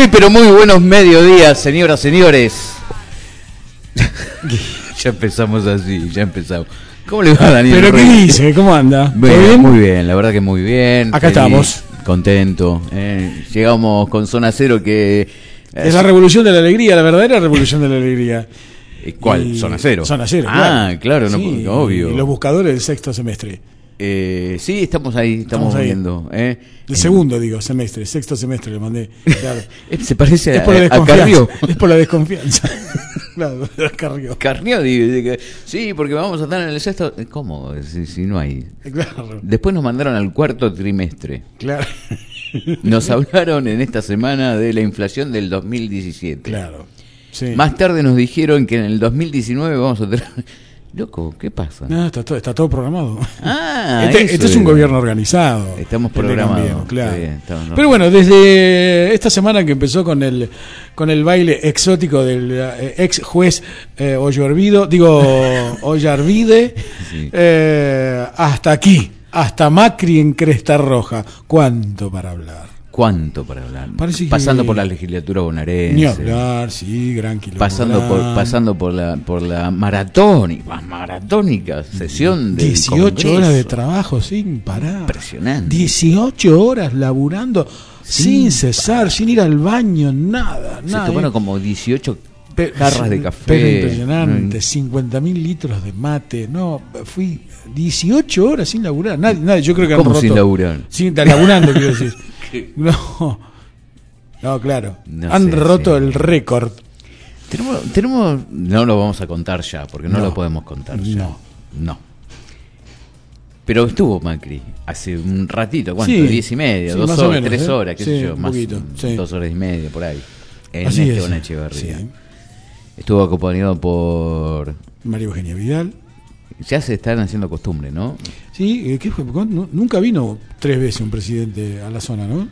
Muy pero muy buenos mediodías, señoras, señores. ya empezamos así, ya empezamos. ¿Cómo le va Daniel? ¿Pero qué dice? ¿Cómo anda? Muy bien, muy bien, la verdad que muy bien. Acá estamos. Contento. eh. Llegamos con zona cero que... eh, Es la revolución de la alegría, la verdadera revolución de la alegría. ¿Cuál? Y- ¿Zona cero? Zona cero. Ah, claro, no, Sí, obvio. y los buscadores del sexto semestre. Eh, sí, estamos ahí, estamos, Estamos ahí. viendo. eh. El Eh, segundo, digo, semestre, sexto semestre le mandé. Claro. eh, Se parece es a, por la a. Carrió. Es por la desconfianza. claro, Carrió. Carrió, digo, digo, sí, porque vamos a estar en el sexto. ¿Cómo? Si, si no hay. Claro, Después nos mandaron al cuarto trimestre. claro. Nos hablaron en esta semana de la inflación del 2017. Claro. Sí. Más tarde nos dijeron que en el 2019 vamos a tener... Loco, ¿qué pasa? No, está todo, está todo programado. Ah, este, este es un gobierno organizado. Estamos programados. Claro. Estamos- Pero bueno, desde esta semana que empezó con el con el baile exótico del eh, ex juez eh, Ollarvido, digo Ollarvide, Sí. eh, hasta aquí, hasta Macri en Cresta Roja. ¿Cuánto para hablar? ¿Cuánto para hablar? Parece que- Pasando por la legislatura bonaerense. Ni hablar, sí, gran quilombo. Pasando por, pasando por la por la maratónica, maratónica sesión de 18 horas de trabajo sin parar. Impresionante. 18 horas laburando sin cesar, sin ir al baño, nada, Se nada. tomaron como 18 Pe- jarras de café. Pero impresionante, Mm. 50 mil litros de mate. No, fui 18 horas sin laburar. Nadie, nadie yo creo que han ¿Cómo roto- sin laburar? Sin laburando, quiero decir. No, no, claro. No han sé, roto sí. el récord. Tenemos, tenemos, no lo vamos a contar ya, porque no, No. lo podemos contar ya. No. No. Pero estuvo Macri hace un ratito, ¿cuánto? Sí. Diez y media, Sí, dos horas, menos, tres ¿eh? horas, qué sé yo, más poquito, dos horas y media por ahí. En Así es. Esteban Echeverría. Sí. Estuvo acompañado por. María Eugenia Vidal. Ya se están haciendo costumbre, ¿no? Sí, eh, ¿qué fue? Nu- Nunca vino tres veces un presidente a la zona, ¿no?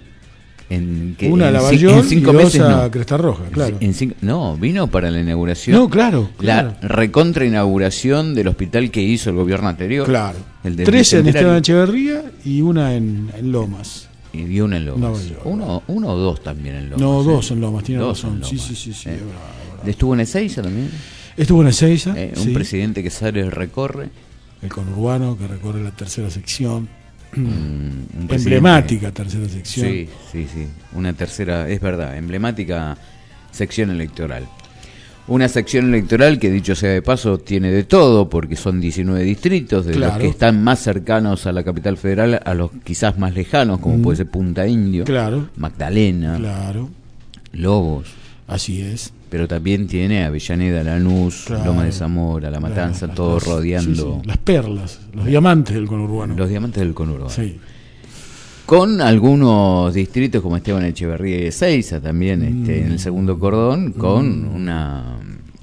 En, que- Una a en la cin- Bayol en y cinco dos meses a no. Cresta Roja, claro. En cinco- no, vino para la inauguración. No, claro, claro. La recontra inauguración del hospital que hizo el gobierno anterior. Claro. El del Tres en. Esteban Echeverría y una en, en Lomas. Y una en Lomas. Uno, uno o dos también en Lomas. No, ¿eh? dos en Lomas, tiene Dos razón. en Sí, Lomas, sí, sí, sí, ¿eh? Estuvo en Ezeiza también. Estuvo en Ezeiza, ¿eh? Un sí, presidente que sale y recorre. el conurbano que recorre la tercera sección, emblemática tercera sección. Sí, sí, sí. Una tercera, es verdad, emblemática sección electoral. Una sección electoral que, dicho sea de paso, tiene de todo, porque son 19 distritos, de los que están más cercanos a la capital federal, a los quizás más lejanos, como Mm. puede ser Punta Indio, Claro, Magdalena, claro, Lobos. así es. Pero también tiene Avellaneda, Lanús, Claro. Loma de Zamora, La Matanza, todo las- rodeando sí, sí, las perlas, los diamantes del conurbano. los diamantes del conurbano. Sí. Con algunos distritos como Esteban Echeverría y Ezeiza también este, Mm. en el segundo cordón, con una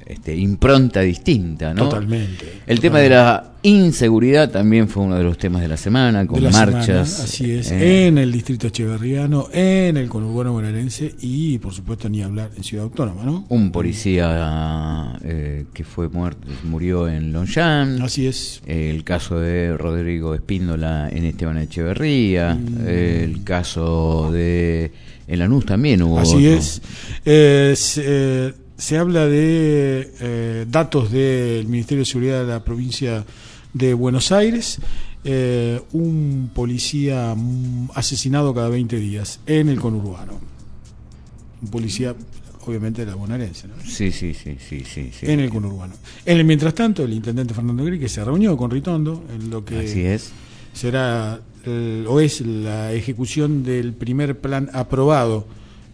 este, impronta distinta, ¿no? Totalmente. El tema de la inseguridad también fue uno de los temas de la semana, con la marchas. semana, así es, eh, en el distrito echeverriano, en el conurbano bonaerense y, por supuesto, ni hablar en Ciudad Autónoma, ¿no? un policía eh, que fue muerto, murió en Longchamp. Así es. El caso de Rodrigo Espíndola en Esteban Echeverría, Mm. el caso de en Lanús también hubo Así otro. es. Eh, eh, se habla de eh, datos del Ministerio de Seguridad de la provincia de Buenos Aires. eh, un policía asesinado cada 20 días en el conurbano. Un policía, obviamente, de la bonaerense, ¿no? Sí, sí, sí, sí, sí, sí. en el conurbano. En el mientras tanto, el intendente Fernando Gris que se reunió con Ritondo en lo que Así es. será el- o es la ejecución del primer plan aprobado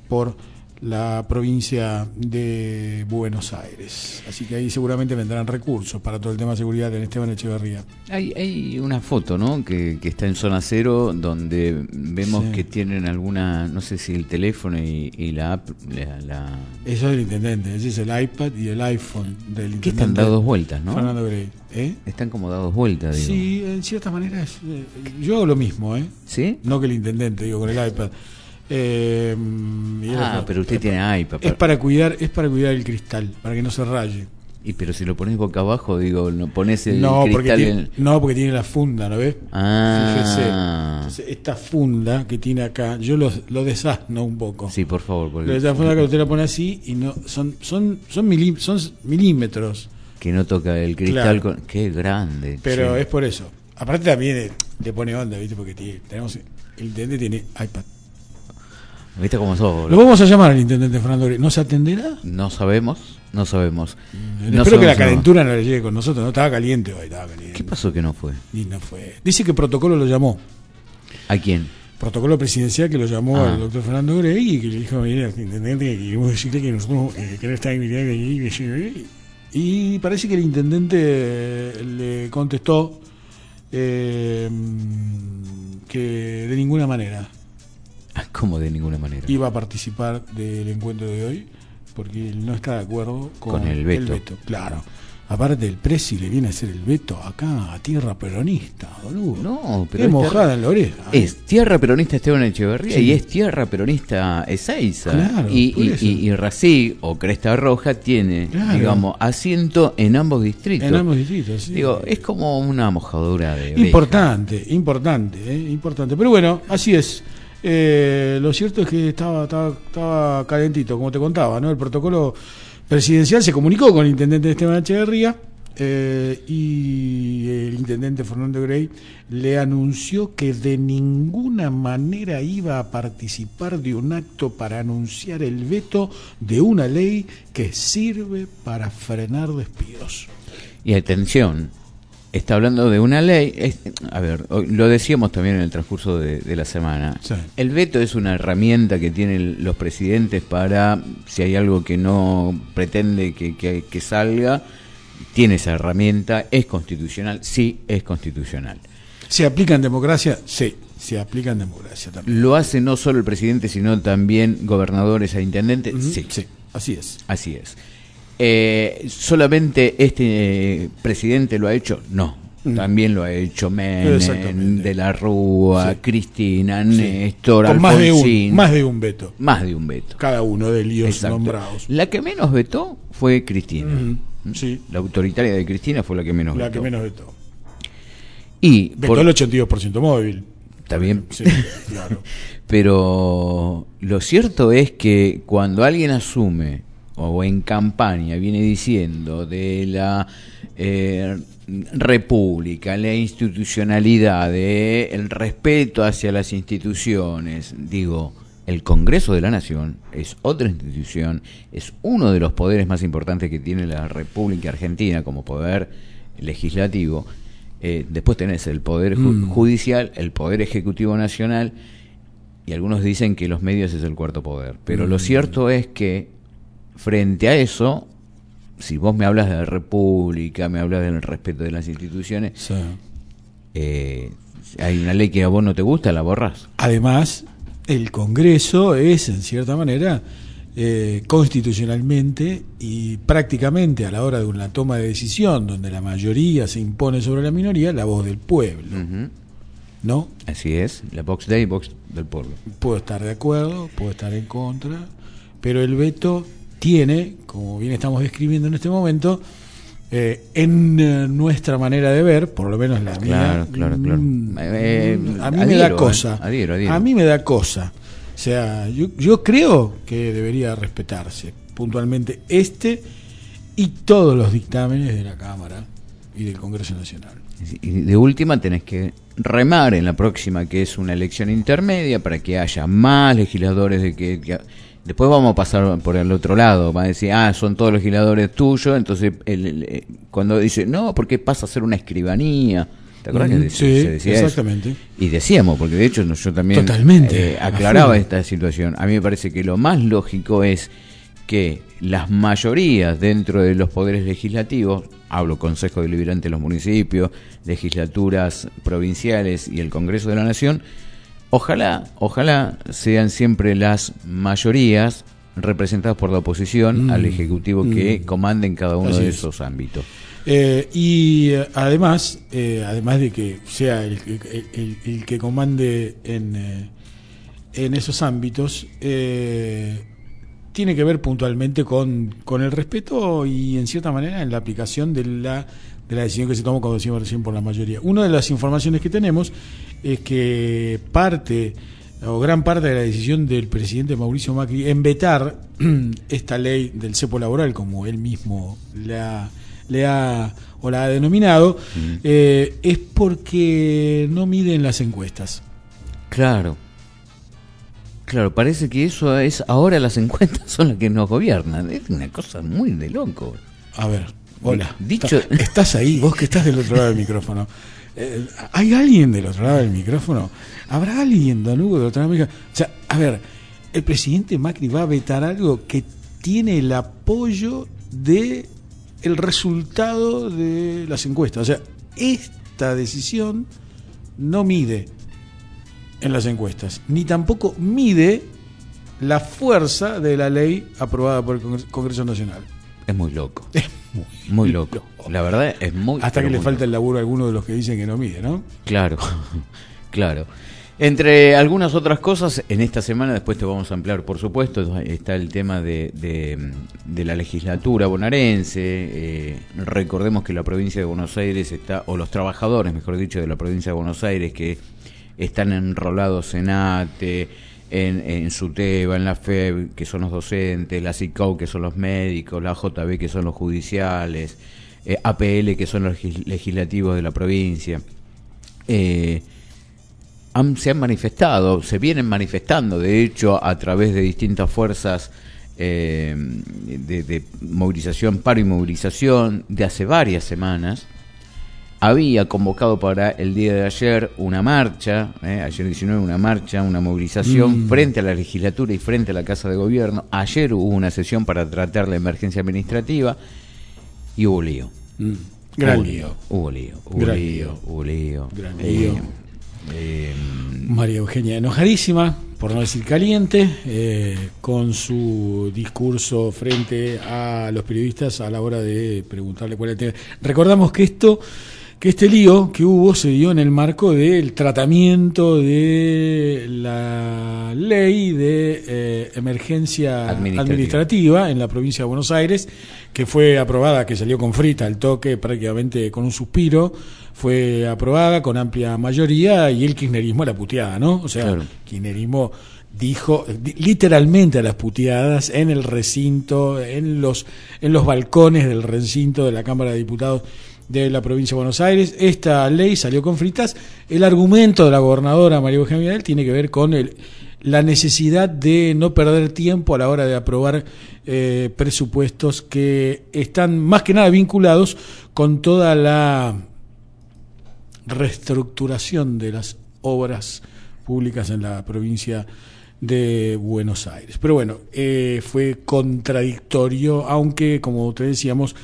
por la provincia de Buenos Aires. Así que ahí seguramente vendrán recursos para todo el tema de seguridad en Esteban Echeverría. Hay, hay una foto, ¿no? Que, que está en zona cero, donde vemos Sí. que tienen alguna, no sé si el teléfono y, y la app, la, la- Eso es el intendente, ese es el iPad y el iPhone del intendente. que están dados vueltas, ¿no? Fernando Grey. ¿Eh? Están como dados vueltas, digo. Sí, en cierta manera es, eh, yo hago lo mismo, ¿eh? ¿Sí? No que el intendente, digo, con el iPad. Eh, Ah, pero usted es tiene iPad. Es para cuidar, es para cuidar el cristal, para que no se raye. Y pero si lo pones boca abajo, digo, no pones el no, porque cristal tiene, en... no, porque tiene la funda, ¿no ves? Ah. Fíjese. Entonces, esta funda que tiene acá, yo lo, lo desasno un poco. Sí, por favor, porque esta funda que usted la pone así y no son son son, milí- son milímetros, que no toca el cristal Claro. con... Qué grande. pero che. es por eso. Aparte también eh, le pone onda, ¿viste? Porque tiene- tenemos el intendente tiene iPad. ¿Viste cómo sos? Lo vamos a llamar al intendente Fernando Gre- ¿No se atenderá? No sabemos, no sabemos. Eh, No Espero que la no. calentura no le llegue con nosotros. No estaba caliente hoy, estaba caliente. ¿Qué pasó que no fue? Y no fue. Dice que protocolo lo llamó. ¿A quién? Protocolo presidencial que lo llamó Ah. al doctor Fernando Grey y que le dijo, mire, al intendente, que queremos decirle que nosotros que, que no está invitado aquí, que sí". Y parece que el intendente eh, le contestó eh, que de ninguna manera Como de ninguna manera. iba a participar del encuentro de hoy porque él no está de acuerdo con, Con el veto. Claro. Aparte el presi le viene a hacer el veto acá a tierra peronista, boludo. No, pero es mojada en la oreja. ¿eh? Es tierra peronista Esteban Echeverría Sí. y es tierra peronista Ezeiza. Claro, y, y, y, y Racing o Cresta Roja tiene, Claro. digamos, asiento en ambos distritos. En ambos distritos, sí. Digo, es como una mojadura de oreja. Importante, importante, eh, importante. Pero bueno, así es. Eh, lo cierto es que estaba, estaba, calentito, como te contaba, ¿no? El protocolo presidencial se comunicó con el intendente Esteban Echeverría eh, y el intendente Fernando Grey le anunció que de ninguna manera iba a participar de un acto para anunciar el veto de una ley que sirve para frenar despidos. Y atención, está hablando de una ley. es- a ver, lo decíamos también en el transcurso de, de la semana. Sí. El veto es una herramienta que tienen los presidentes para, si hay algo que no pretende que, que- que salga, tiene esa herramienta, es constitucional, sí, es constitucional. ¿Se aplica en democracia? Sí, se aplica en democracia también. ¿Lo hace no solo el presidente, sino también gobernadores e intendentes? Sí, sí, así es. así es. Eh, ¿Solamente este eh, presidente lo ha hecho? No. Mm. También lo ha hecho Menem. De la Rúa, Sí. Cristina, Sí. Néstor, Con más de, un, más de un veto. Más de un veto. Cada uno de Exacto. nombrados. La que menos vetó fue Cristina. Ujú, Sí, La autoritaria de Cristina fue la que menos la vetó. que menos vetó. Y Vetó por- el 82% móvil. está bien, Sí, claro. pero lo cierto es que cuando alguien asume o en campaña viene diciendo de la eh, república, la institucionalidad, de el respeto hacia las instituciones, digo, el Congreso de la Nación es otra institución, es uno de los poderes más importantes que tiene la República Argentina como poder legislativo. Eh, después tenés el poder Mm. judicial, el poder ejecutivo nacional y algunos dicen que los medios es el cuarto poder. Pero Mm. lo cierto es que frente a eso, si vos me hablas de la república, me hablas del respeto de las instituciones, Sí. eh, hay una ley que a vos no te gusta, la borrás. Además, el Congreso es, en cierta manera, eh, constitucionalmente y prácticamente a la hora de una toma de decisión, donde la mayoría se impone sobre la minoría, la voz del pueblo. ¿No? Así es, la Vox Day, Vox del pueblo. Puedo estar de acuerdo, puedo estar en contra, pero el veto tiene, como bien estamos describiendo en este momento, eh, en eh, nuestra manera de ver, por lo menos la Claro, mía, claro, claro. mm, Eh, a mí me da eh, cosa. adhiero, adhiero. A mí me da cosa. O sea, yo, yo creo que debería respetarse puntualmente este y todos los dictámenes de la Cámara y del Congreso Nacional. Y de última tenés que remar en la próxima, que es una elección intermedia, para que haya más legisladores de que... que- después vamos a pasar por el otro lado, va a decir, ah, son todos legisladores tuyos, entonces el- el- eh, cuando dice, no, porque pasa a ser una escribanía. ¿Te acuerdas Mm, que sí, se decía eso? exactamente. Y decíamos, porque de hecho yo también Totalmente, eh, aclaraba esta situación. A mí me parece que lo más lógico es que las mayorías dentro de los poderes legislativos, hablo Consejo Deliberante de los municipios, legislaturas provinciales y el Congreso de la Nación, ojalá, ojalá sean siempre las mayorías representadas por la oposición Mm, al Ejecutivo que mm. comande en cada uno Así de es. esos ámbitos. Eh, y eh, además, eh, además de que sea el, el- el- el que comande en, eh, en esos ámbitos, tiene que ver puntualmente con, con el respeto y en cierta manera en la aplicación de la, de la decisión que se tomó, como decimos recién, por la mayoría. Una de las informaciones que tenemos es que parte o gran parte de la decisión del presidente Mauricio Macri en vetar esta ley del cepo laboral, como él mismo la, le ha o la ha denominado, eh, es porque no miden las encuestas. Claro. Claro, parece que eso es ahora las encuestas son las que nos gobiernan. Es una cosa muy de loco. A ver, hola. Dicho, estás ahí, vos que estás del otro lado del micrófono. Eh, ¿Hay alguien del otro lado del micrófono? ¿Habrá alguien, Don Hugo, del otro lado del micrófono? O sea, a ver, el presidente Macri va a vetar algo que tiene el apoyo de el resultado de las encuestas. O sea, esta decisión no mide en las encuestas, ni tampoco mide la fuerza de la ley aprobada por el Congreso Nacional. Es muy loco. Muy, muy loco. La verdad es muy Hasta que le falta el laburo a alguno de los que dicen que no mide, ¿no? Claro, claro. Entre algunas otras cosas, en esta semana, después te vamos a ampliar, por supuesto, está el tema de, de, de la legislatura bonaerense. Eh, recordemos que la provincia de Buenos Aires está, o los trabajadores, mejor dicho, de la provincia de Buenos Aires, que están enrolados en ATE, en, en SUTEBA, en la FEB, que son los docentes, la CICAU, que son los médicos, la JB, que son los judiciales, eh, APL, que son los legis- legislativos de la provincia. Eh, han- se han manifestado, se vienen manifestando, de hecho, a través de distintas fuerzas eh, de, de movilización, paro y movilización, de hace varias semanas. Había convocado para el día de ayer una marcha, eh, ayer 19 una marcha, una movilización Mm. frente a la legislatura y frente a la Casa de Gobierno. Ayer hubo una sesión para tratar la emergencia administrativa y hubo lío. Gran Hubo lío. Hubo lío, hubo Gran lío, lío. hubo lío. Gran Eh, lío. eh, María Eugenia enojadísima, por no decir caliente, eh, con su discurso frente a los periodistas a la hora de preguntarle cuál era el tema. Recordamos que esto, que este lío que hubo se dio en el marco del tratamiento de la ley de eh, emergencia Administrativa. administrativa en la provincia de Buenos Aires, que fue aprobada, que salió con frita al toque, prácticamente con un suspiro, fue aprobada con amplia mayoría y el kirchnerismo a la puteada, ¿no? O sea, Claro. kirchnerismo dijo di- literalmente a las puteadas en el recinto, en los, en los balcones del recinto de la Cámara de Diputados de la provincia de Buenos Aires. Esta ley salió con fritas. El argumento de la gobernadora María Eugenia Vidal tiene que ver con el, la necesidad de no perder tiempo a la hora de aprobar eh, presupuestos que están más que nada vinculados con toda la reestructuración de las obras públicas en la provincia de Buenos Aires. Pero bueno, eh, fue contradictorio, aunque como te decíamos,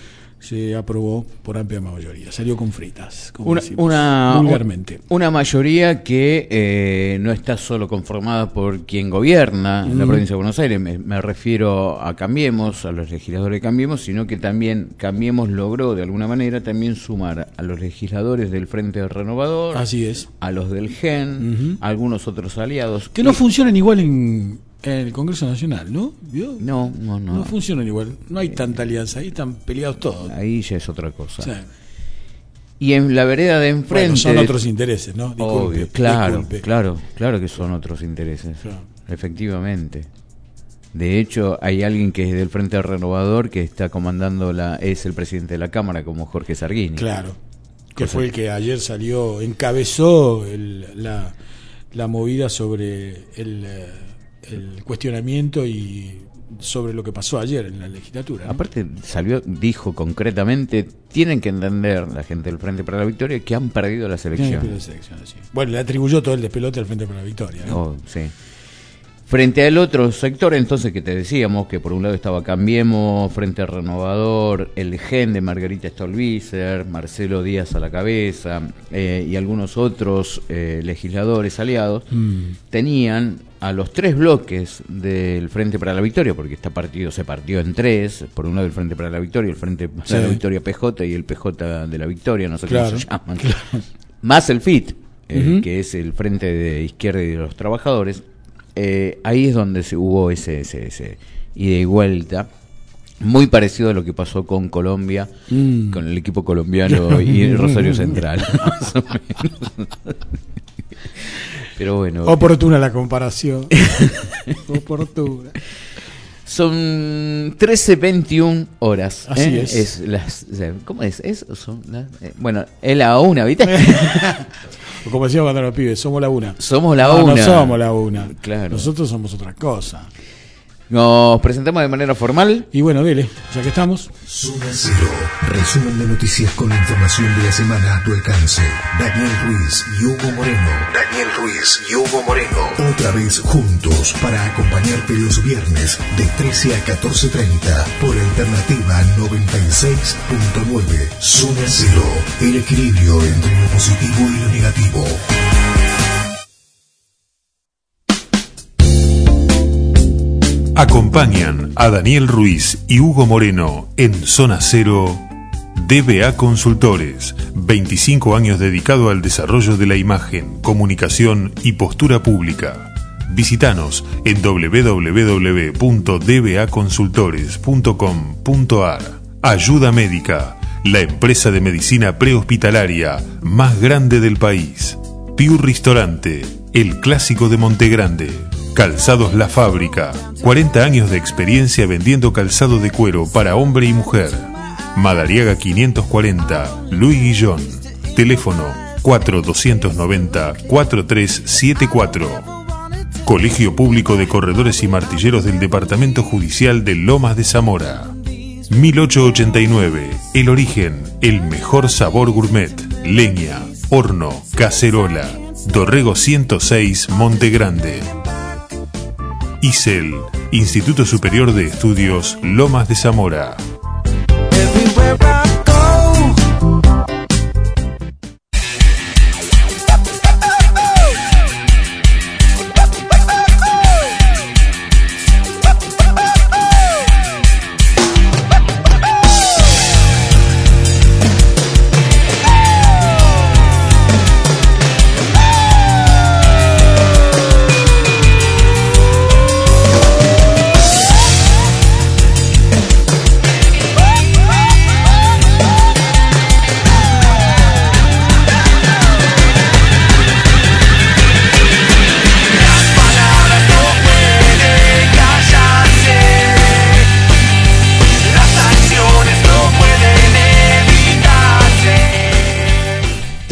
se aprobó por amplia mayoría. Salió con fritas, como Una, decimos una- vulgarmente. una mayoría que eh, no está solo conformada por quien gobierna en la provincia de Buenos Aires, me, me refiero a Cambiemos, a los legisladores de Cambiemos, sino que también Cambiemos logró de alguna manera también sumar a los legisladores del Frente Renovador, Así es. a los del GEN, a algunos otros aliados. Que no funcionan igual en, en el Congreso Nacional, ¿no? ¿Vio? no, no, no. No funcionan igual. No hay tanta alianza. Ahí están peleados todos. Ahí ya es otra cosa. Y en la vereda de enfrente... bueno, son otros intereses, ¿no? Disculpe, Obvio, claro, disculpe. claro, claro que son otros intereses. Claro. Efectivamente. De hecho, hay alguien que es del Frente Renovador que está comandando la es el presidente de la Cámara como Jorge Sarguini. Claro. Que Cosa- fue el que ayer salió, encabezó el- la, la movida sobre el, eh, el cuestionamiento y sobre lo que pasó ayer en la legislatura. ¿no? Aparte salió dijo concretamente, tienen que entender la gente del Frente para la Victoria que han perdido las Sí, elecciones. pero es elección, sí. Bueno, le atribuyó todo el despelote al Frente para la Victoria. ¿no? Oh, sí. Frente al otro sector, entonces, que te decíamos, que por un lado estaba Cambiemos, Frente Renovador, el GEN de Margarita Stolbizer, Marcelo Díaz a la cabeza eh, y algunos otros eh, legisladores aliados, Mm. tenían a los tres bloques del Frente para la Victoria, porque este partido se partió en tres, por un lado el Frente para la Victoria, el Frente para Sí. la Victoria PJ y el PJ de la Victoria, no sé Claro, cómo se llaman, claro. más el FIT, eh, que es el Frente de Izquierda y de los Trabajadores, eh, ahí es donde se hubo ese, ese, ese y de vuelta. Muy parecido a lo que pasó con Colombia, Mm. con el equipo colombiano y Rosario Central. más o menos. Pero bueno. Oportuna la comparación. Oportuna. Son 13.21 horas. Así ¿eh? es. las, sea, ¿Cómo es? es son las- eh, bueno, es la una, ¿viste? Como decíamos cuando los pibes, somos la una. Somos la No, una. No somos la una. Claro. Nosotros somos otra cosa. Nos presentamos de manera formal. Y bueno, dele, ya que estamos. Zona Cero. Resumen de noticias con la información de la semana a tu alcance. Daniel Ruiz y Hugo Moreno. Daniel Ruiz y Hugo Moreno. Otra vez juntos para acompañarte los viernes de 13 a 14.30 por Alternativa 96.9. Zona Cero. El equilibrio entre lo positivo y lo negativo. Acompañan a Daniel Ruiz y Hugo Moreno en Zona Cero. DBA Consultores, 25 años dedicado al desarrollo de la imagen, comunicación y postura pública. Visítanos en www.dbaconsultores.com.ar. Ayuda Médica, la empresa de medicina prehospitalaria más grande del país. Piu Ristorante, el clásico de Montegrande. Calzados La Fábrica, 40 años de experiencia vendiendo calzado de cuero para hombre y mujer. Madariaga 540, Luis Guillón. Teléfono 4290-4374. Colegio Público de Corredores y Martilleros del Departamento Judicial de Lomas de Zamora. 1889. El origen, el mejor sabor gourmet. Leña, horno, cacerola. Dorrego 106, Monte Grande. ISEL, Instituto Superior de Estudios Lomas de Zamora.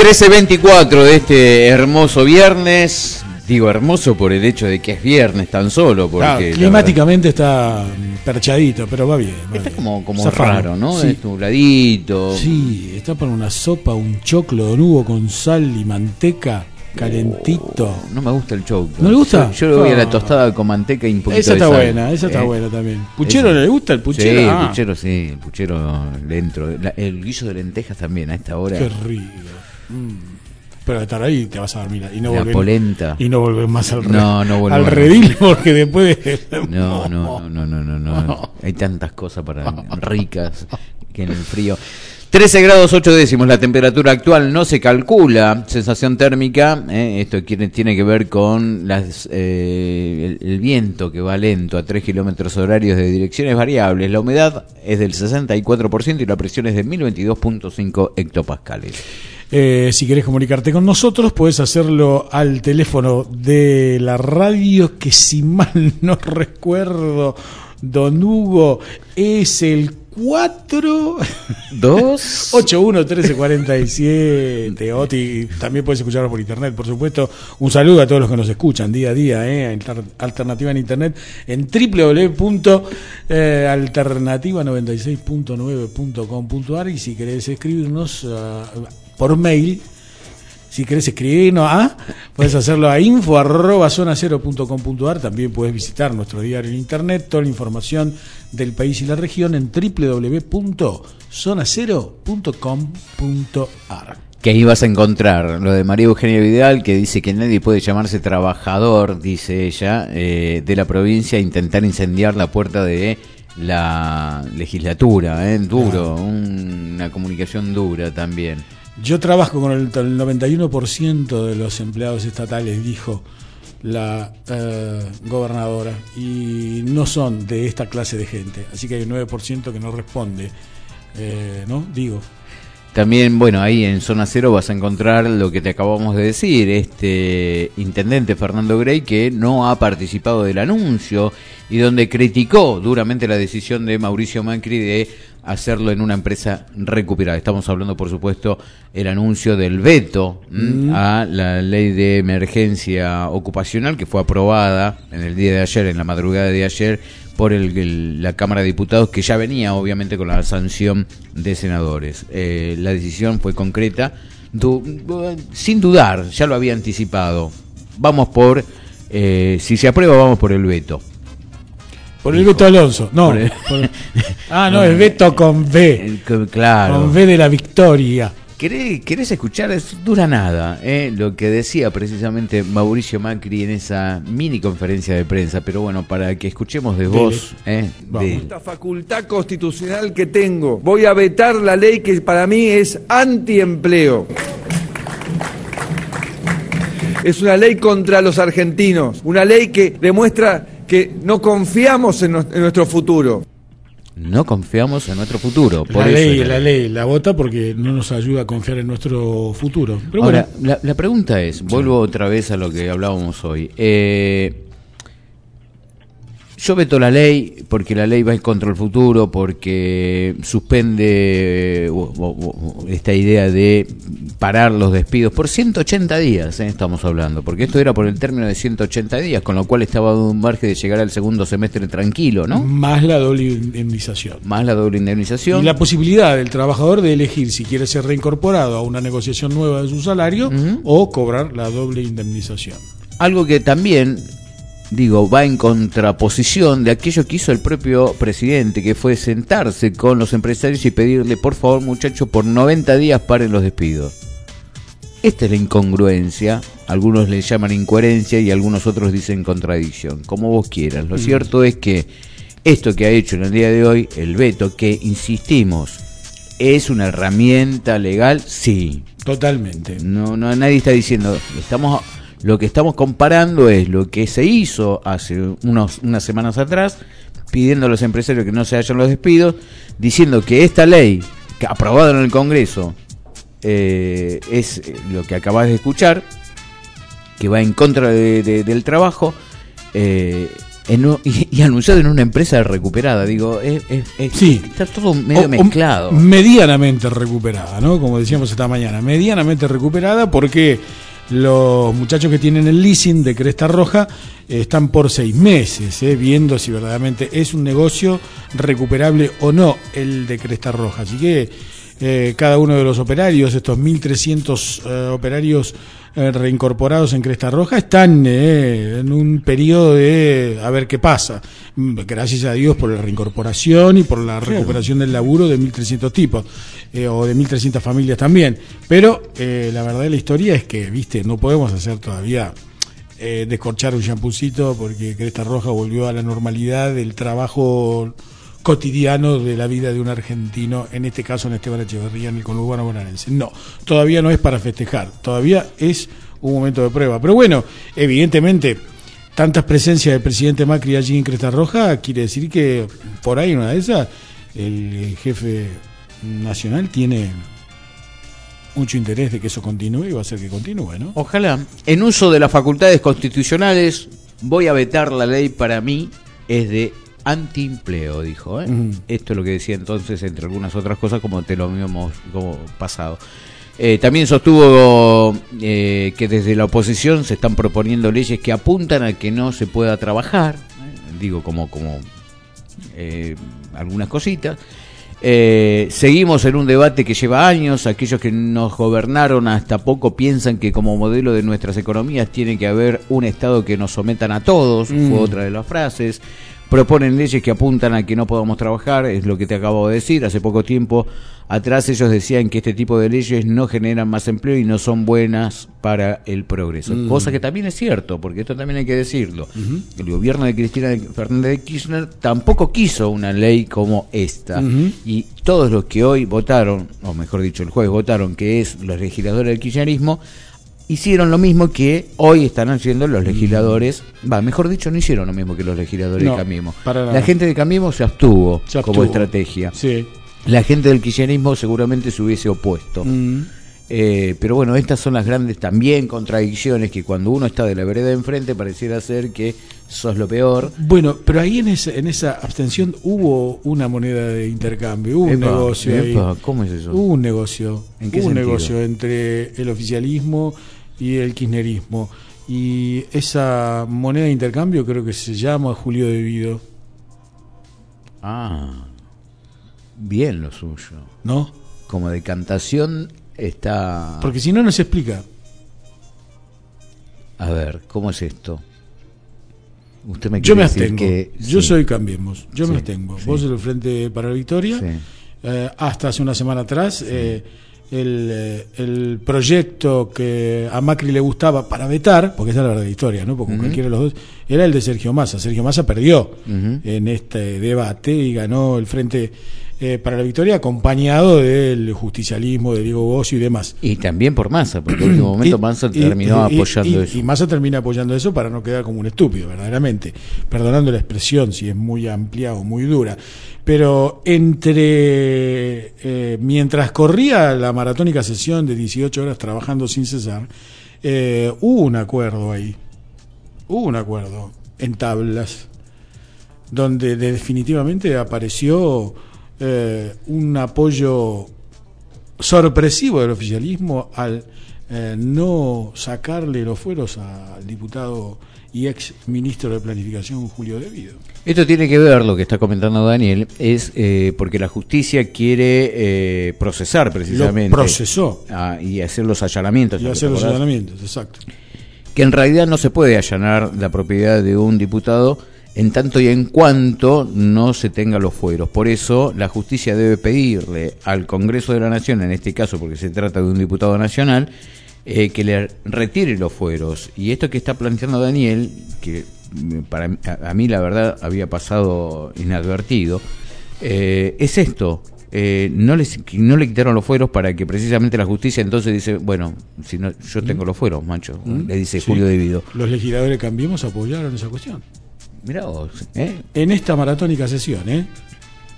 13.24 de este hermoso viernes. Digo hermoso por el hecho de que es viernes tan solo. Porque Ah, climáticamente está perchadito, pero va bien. va Está bien. como, como raro, ¿no? Sí. Es nubladito. Sí, está para una sopa, un choclo de nubo con sal y manteca, calentito. Oh, no me gusta el choclo. ¿No le gusta? Yo, le voy a Ah. la tostada con manteca y un poquito esa de está sal. buena, esa está ¿Eh? buena también. ¿Puchero Esa. le gusta el puchero? Sí, Ah, el puchero sí, el puchero le entro. La- el guiso de lentejas también a esta hora. Qué rico. Pero estar ahí te vas a dormir y no La volver- polenta. y no volver más al, No, no al redil porque después de... No, no, no, no, no, no, no. Hay tantas cosas para ricas que en el frío. 13 grados 8 décimos la temperatura actual, no se calcula sensación térmica, eh, esto quiere- tiene que ver con las, eh, el, el viento que va lento a 3 kilómetros horarios de direcciones variables, la humedad es del 64% y la presión es de 1022.5 hectopascales. Eh, si querés comunicarte con nosotros, puedes hacerlo al teléfono de la radio, que si mal no recuerdo, don Hugo, es el 4 Dos. 81 1347 Oti, también puedes escucharlo por internet, por supuesto. Un saludo a todos los que nos escuchan día a día, eh, Alter- alternativa en internet en www.alternativa96.9.com.ar y si querés escribirnos ah, por mail si querés escribirnos a, puedes hacerlo a info arroba zonacero.com.ar. También puedes visitar nuestro diario en internet, toda la información del país y la región en www.zonacero.com.ar. Que ahí vas a encontrar lo de María Eugenia Vidal, que dice que nadie puede llamarse trabajador, dice ella, eh, de la provincia intentar incendiar la puerta de la legislatura. ¿eh? Duro, un- una comunicación dura también. Yo trabajo con el, el 91% de los empleados estatales, dijo la eh, gobernadora y no son de esta clase de gente. Así que hay un 9% que no responde, eh, ¿no? Digo. También, bueno, ahí en Zona Cero vas a encontrar lo que te acabamos de decir, este intendente Fernando Grey que no ha participado del anuncio y donde criticó duramente la decisión de Mauricio Macri de hacerlo en una empresa recuperada. Estamos hablando, por supuesto, el anuncio del veto ¿m? a la ley de emergencia ocupacional que fue aprobada en el día de ayer, en la madrugada de ayer, por el- el- la Cámara de Diputados, que ya venía obviamente con la sanción de senadores. Eh, la decisión fue concreta, du- du- sin dudar, ya lo había anticipado. Vamos por, eh, si se aprueba, vamos por el veto. Por el Beto Alonso. No. Por el- por- ah, no, es Beto con B. Eh, Claro. Con B de la victoria. ¿Querés, querés escuchar? Es dura nada, ¿eh? lo que decía precisamente Mauricio Macri en esa mini conferencia de prensa, pero bueno, para que escuchemos de vos, ¿eh? De- esta facultad constitucional que tengo. Voy a vetar la ley que para mí es antiempleo. Es una ley contra los argentinos, una ley que demuestra que no confiamos en, nuestro futuro. no confiamos en nuestro futuro. Por la eso ley, la ley la vota porque no nos ayuda a confiar en nuestro futuro. Pero Ahora, bueno, la, la pregunta es, vuelvo otra vez a lo que hablábamos hoy. Eh, yo veto la ley porque la ley va en contra del futuro, porque suspende o- o- o- esta idea de parar los despidos por 180 días, eh, estamos hablando, porque esto era por el término de 180 días, con lo cual estaba un margen de llegar al segundo semestre tranquilo, ¿no? más la doble indemnización. Más la doble indemnización. Y la posibilidad del trabajador de elegir si quiere ser reincorporado a una negociación nueva de su salario o cobrar la doble indemnización. Algo que también, digo, va en contraposición de aquello que hizo el propio presidente, que fue sentarse con los empresarios y pedirle, por favor, muchachos, por 90 días paren los despidos. Esta es la incongruencia, algunos le llaman incoherencia y algunos otros dicen contradicción, como vos quieras. Lo cierto es que esto que ha hecho en el día de hoy, el veto, que insistimos, es una herramienta legal, sí, Totalmente. no, no, nadie está diciendo. Estamos, lo que estamos comparando es lo que se hizo hace unos, unas semanas atrás, pidiendo a los empresarios que no se hayan los despidos, diciendo que esta ley, que aprobada en el Congreso, eh, es eh, lo que acabas de escuchar, que va en contra de- de- del trabajo. eh, en y, y anunciado en una empresa recuperada, digo, es- es- es- Sí. está todo medio o mezclado. medianamente recuperada, ¿no? Como decíamos esta mañana, medianamente recuperada porque los muchachos que tienen el leasing de Cresta Roja eh, están por seis meses, ¿eh? viendo si verdaderamente es un negocio recuperable o no el de Cresta Roja. Así que eh, cada uno de los operarios, estos 1.300 eh, operarios eh, reincorporados en Cresta Roja, están eh, en un periodo de a ver qué pasa. Mm, Gracias a Dios por la reincorporación y por la recuperación del laburo de 1.300 tipos, eh, o de 1.300 familias también. Pero eh, la verdad de la historia es que, viste, no podemos hacer todavía eh, descorchar un champucito porque Cresta Roja volvió a la normalidad del trabajo cotidiano de la vida de un argentino, en este caso en Esteban Echeverría, en el conurbano bonaerense. No, todavía no es para festejar, todavía es un momento de prueba. Pero bueno, evidentemente, tantas presencias del presidente Macri allí en Cresta Roja quiere decir que por ahí una de esas, el jefe nacional tiene mucho interés de que eso continúe y va a ser que continúe, ¿no? Ojalá. En uso de las facultades constitucionales, voy a vetar la ley para mí es de antiempleo, dijo. ¿eh? Esto es lo que decía entonces, entre algunas otras cosas, como te lo habíamos como pasado. Eh, también sostuvo eh, que desde la oposición se están proponiendo leyes que apuntan a que no se pueda trabajar, digo como, como algunas cositas. Eh, seguimos en un debate que lleva años. Aquellos que nos gobernaron hasta poco piensan que como modelo de nuestras economías tiene que haber un Estado que nos sometan a todos, Mm. fue otra de las frases. Proponen leyes que apuntan a que no podamos trabajar, es lo que te acabo de decir. Hace poco tiempo atrás ellos decían que este tipo de leyes no generan más empleo y no son buenas para el progreso. Mm. Cosa que también es cierto, porque esto también hay que decirlo. El gobierno de Cristina Fernández de Kirchner tampoco quiso una ley como esta. Y todos los que hoy votaron, o mejor dicho, el jueves votaron, que es los legisladores del kirchnerismo, hicieron lo mismo que hoy están haciendo los legisladores. Va, mejor dicho, no hicieron lo mismo que los legisladores No, de Cambiemos. La gente de Cambiemos se abstuvo, Se como estrategia. Sí. La gente del kirchnerismo seguramente se hubiese opuesto. Mm. Eh, pero bueno, estas son las grandes también contradicciones que cuando uno está de la vereda de enfrente pareciera ser que sos lo peor. Bueno, pero ahí en esa, en esa abstención hubo una moneda de intercambio, hubo un Epa, negocio ahí. ¿cómo es eso? Hubo un negocio. ¿En qué hubo un negocio entre el oficialismo y el kirchnerismo. Y esa moneda de intercambio creo que se llama Julio Debido, Ah, bien lo suyo. ¿no? Como decantación está... Porque si no, no se explica. A ver, ¿cómo es esto? Usted me Yo me abstengo. que... Yo sí. soy Cambiemos. Yo me abstengo. sí. Vos en el Frente para la Victoria. Sí. Eh, hasta hace una semana atrás, eh, el, eh, el proyecto que a Macri le gustaba para vetar, porque esa es la verdad de la historia, ¿no? Porque cualquiera de los dos, era el de Sergio Massa. Sergio Massa perdió en este debate y ganó el Frente eh, para la Victoria acompañado del justicialismo de Diego Bocio y demás. Y también por Massa, porque en último momento Y- Massa terminó y- apoyando y- eso. Y Massa termina apoyando eso para no quedar como un estúpido, verdaderamente. Perdonando la expresión si es muy amplia o muy dura. Pero entre. eh, mientras corría la maratónica sesión de 18 horas trabajando sin cesar, eh, hubo un acuerdo ahí. Hubo un acuerdo en tablas, donde definitivamente apareció eh, un apoyo sorpresivo del oficialismo al no sacarle los fueros al diputado y ex ministro de Planificación Julio Devido. Esto tiene que ver, lo que está comentando Daniel, es eh, porque la justicia quiere eh, procesar precisamente. Lo procesó ah, y hacer los allanamientos. y ¿te hacer los allanamientos, exacto. Que en realidad no se puede allanar la propiedad de un diputado en tanto y en cuanto no se tenga los fueros. Por eso la justicia debe pedirle al Congreso de la Nación, en este caso porque se trata de un diputado nacional, eh, que le retire los fueros. Y esto que está planteando Daniel, que mm, para a, a mí la verdad había pasado inadvertido, eh, es esto. eh, no, les, no le quitaron los fueros para que precisamente la justicia entonces dice, bueno, si no, yo tengo los fueros, macho, le dice Sí. Julio Devido. Los legisladores Cambiemos apoyaron esa cuestión. Mirá vos, ¿eh? En esta maratónica sesión, ¿eh?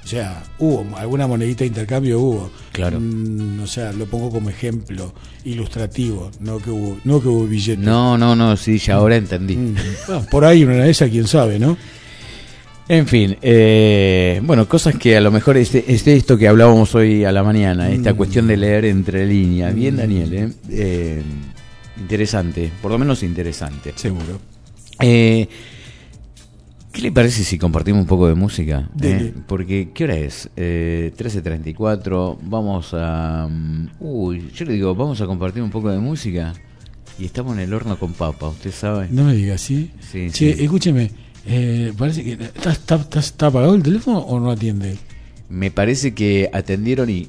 O sea, hubo alguna monedita de intercambio, hubo. Claro. Mm, o sea, lo pongo como ejemplo ilustrativo, no que hubo, no que hubo billetes. No, no, no, sí, ya ahora entendí. Mm, bueno, por ahí una de esas, quién sabe, ¿no? En fin, eh, bueno, cosas que a lo mejor es, esto que hablábamos hoy a la mañana, esta Mm. cuestión de leer entre líneas. Bien, Daniel, ¿eh? Eh, interesante, por lo menos interesante. Seguro. Eh, ¿Qué le parece si compartimos un poco de música? Eh, Porque, ¿qué hora es? Eh, 13.34, vamos a... mm, Uy, yo le digo, vamos a compartir un poco de música. Y estamos en el horno con papa, ¿usted sabe? No me digas, ¿sí? Sí, Che, sí. escúcheme, eh, parece que. ¿está, está, está- está apagado el teléfono o no atiende? Me parece que atendieron y...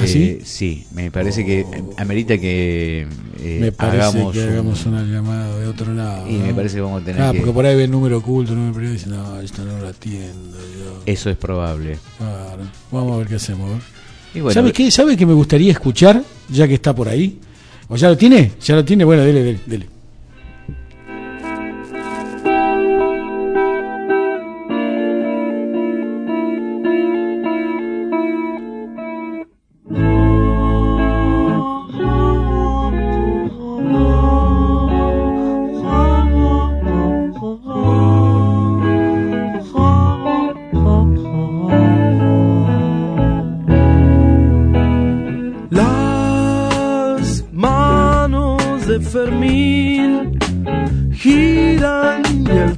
¿Ah, eh, sí? Sí, me parece que amerita que eh, me parece hagamos, que un- hagamos una llamada de otro lado. Y ¿no? me parece que vamos a tener Ah, que... porque por ahí ve el número oculto, el número privado y dice, no, esto no lo atiendo yo. Eso es probable. Claro. Vamos a ver qué hacemos. a ver. Y bueno, ¿Sabe qué? ¿Sabe que me gustaría escuchar, ya que está por ahí? ¿O ya lo tiene? ¿Ya lo tiene? Bueno, dele, dele, dele.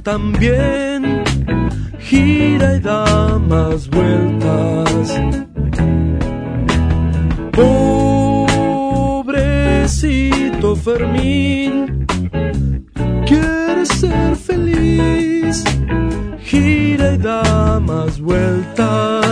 También gira y da más vueltas. Pobrecito Fermín, quiere ser feliz, gira y da más vueltas.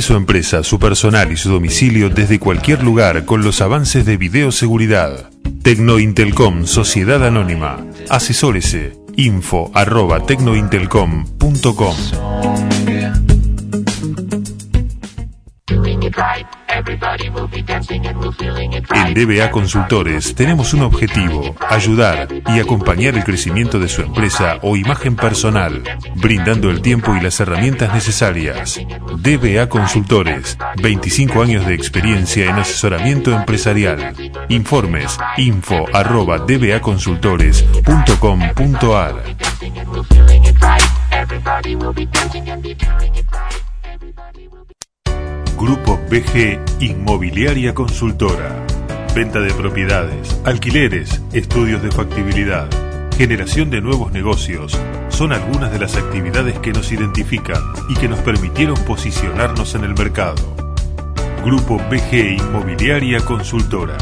Su empresa, su personal y su domicilio desde cualquier lugar con los avances de videoseguridad. Tecnointelcom Sociedad Anónima. Asesórese. Info arroba tecnointelcom.com. En DBA Consultores tenemos un objetivo, ayudar y acompañar el crecimiento de su empresa o imagen personal, brindando el tiempo y las herramientas necesarias. DBA Consultores, 25 años de experiencia en asesoramiento empresarial. Informes info arroba Grupo BG Inmobiliaria Consultora. Venta de propiedades, alquileres, estudios de factibilidad, generación de nuevos negocios. Son algunas de las actividades que nos identifican y que nos permitieron posicionarnos en el mercado. Grupo BG Inmobiliaria Consultora.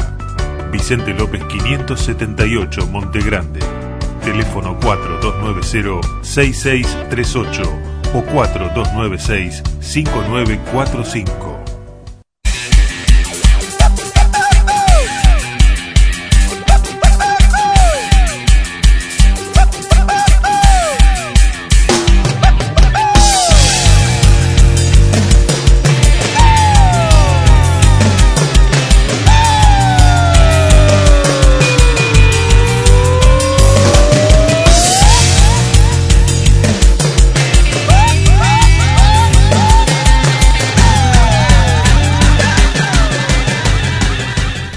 Vicente López 578 Montegrande. Teléfono 4290-6638 o 4296-5945.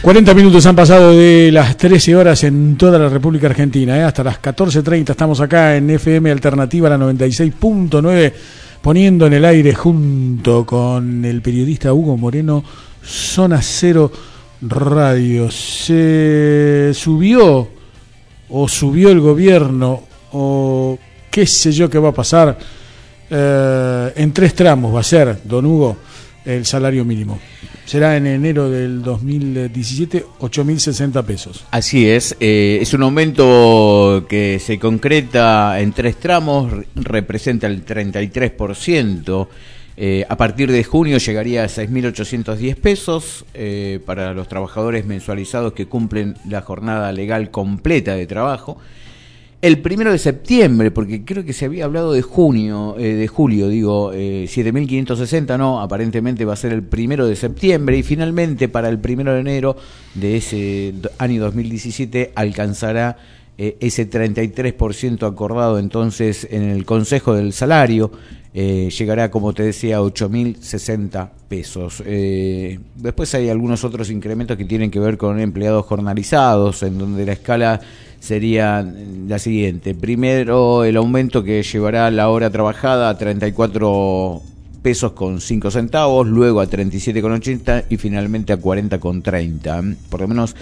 40 minutos han pasado de las 13 horas en toda la República Argentina. ¿eh? Hasta las 14.30 estamos acá en FM Alternativa, la 96.9, poniendo en el aire junto con el periodista Hugo Moreno, Zona Cero Radio. Se subió o subió el gobierno o qué sé yo qué va a pasar. eh, en tres tramos va a ser, don Hugo, el salario mínimo. Será en enero del 2017 8.060 pesos. Así es, eh, es un aumento que se concreta en tres tramos, re- representa el 33%. Eh, a partir de junio llegaría a 6.810 pesos eh, para los trabajadores mensualizados que cumplen la jornada legal completa de trabajo. El primero de septiembre, porque creo que se había hablado de junio, eh, de julio, digo, eh, 7.560, no, aparentemente va a ser el primero de septiembre y finalmente para el primero de enero de ese año 2017 alcanzará eh, ese 33% acordado entonces en el Consejo del Salario, eh, llegará, como te decía, a 8.060 pesos. Eh, después hay algunos otros incrementos que tienen que ver con empleados jornalizados, en donde la escala sería la siguiente. Primero, el aumento que llevará la hora trabajada a 34 pesos con 5 centavos, luego a 37,80 y finalmente a 40,30. Por lo menos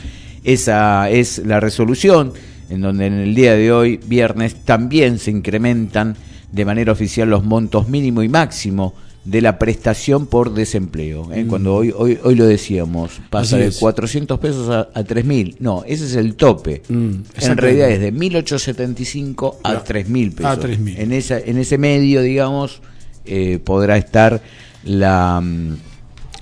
esa es la resolución en donde en el día de hoy, viernes, también se incrementan de manera oficial los montos mínimo y máximo de la prestación por desempleo. ¿eh? Cuando hoy, hoy, hoy lo decíamos, pasa Así de es. 400 pesos a, a 3.000. No, ese es el tope. Mm, en realidad es de 1.875 a Claro. 3.000 pesos. A 3.000. En, esa, en ese medio, digamos, eh, podrá estar la... mm,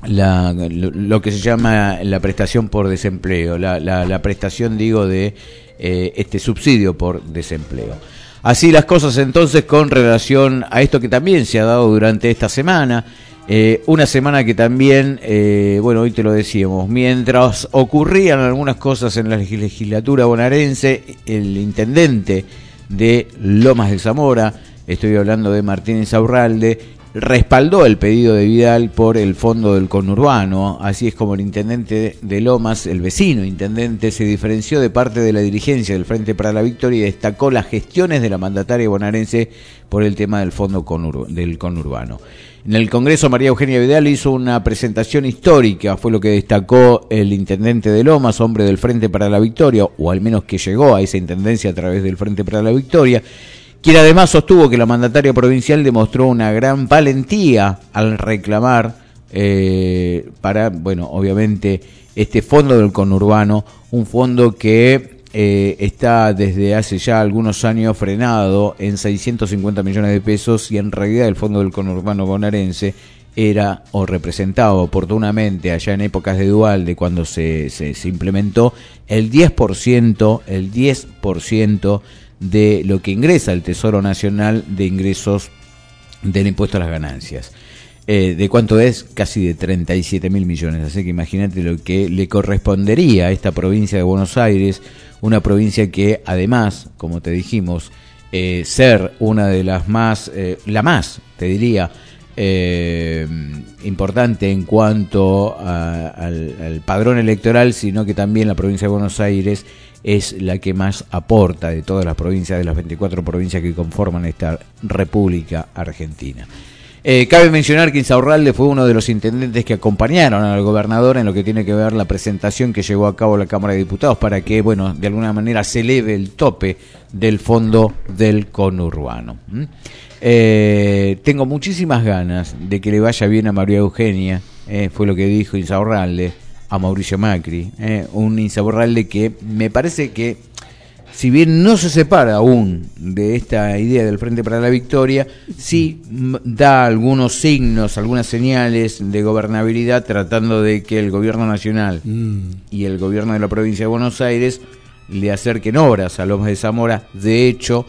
la, lo, lo que se llama la prestación por desempleo, la, la, la prestación, digo, de eh, este subsidio por desempleo. Así las cosas entonces con relación a esto que también se ha dado durante esta semana, eh, una semana que también, eh, bueno, hoy te lo decíamos, mientras ocurrían algunas cosas en la legislatura bonaerense, el intendente de Lomas de Zamora, estoy hablando de Martínez Aurralde, respaldó el pedido de Vidal por el fondo del conurbano, así es como el intendente de Lomas, el vecino intendente, se diferenció de parte de la dirigencia del Frente para la Victoria y destacó las gestiones de la mandataria bonaerense por el tema del fondo conur- del conurbano. En el Congreso, María Eugenia Vidal hizo una presentación histórica, fue lo que destacó el intendente de Lomas, hombre del Frente para la Victoria, o al menos que llegó a esa intendencia a través del Frente para la Victoria, quien además sostuvo que la mandataria provincial demostró una gran valentía al reclamar eh, para, bueno, obviamente, este fondo del conurbano, un fondo que eh, está desde hace ya algunos años frenado en 650 millones de pesos y en realidad el fondo del conurbano bonaerense era o representaba oportunamente allá en épocas de Dualde cuando se, se, se implementó el 10%, el 10% de lo que ingresa el Tesoro Nacional de ingresos del impuesto a las ganancias. Eh, ¿De cuánto es? Casi de 37 mil millones. Así que imagínate lo que le correspondería a esta provincia de Buenos Aires, una provincia que además, como te dijimos, eh, ser una de las más, eh, la más, te diría, eh, importante en cuanto a- al, al padrón electoral, sino que también la provincia de Buenos Aires es la que más aporta de todas las provincias, de las 24 provincias que conforman esta República Argentina. Eh, cabe mencionar que Insaurralde fue uno de los intendentes que acompañaron al gobernador en lo que tiene que ver la presentación que llevó a cabo la Cámara de Diputados para que, bueno, de alguna manera se eleve el tope del fondo del conurbano. ¿m? Eh, tengo muchísimas ganas de que le vaya bien a María Eugenia, eh, fue lo que dijo Insaurralde a Mauricio Macri, eh, un Insaurralde que me parece que si bien no se separa aún de esta idea del Frente para la Victoria, sí da algunos signos, algunas señales de gobernabilidad tratando de que el gobierno nacional Mm. y el gobierno de la provincia de Buenos Aires le acerquen obras a Lomas de Zamora. De hecho,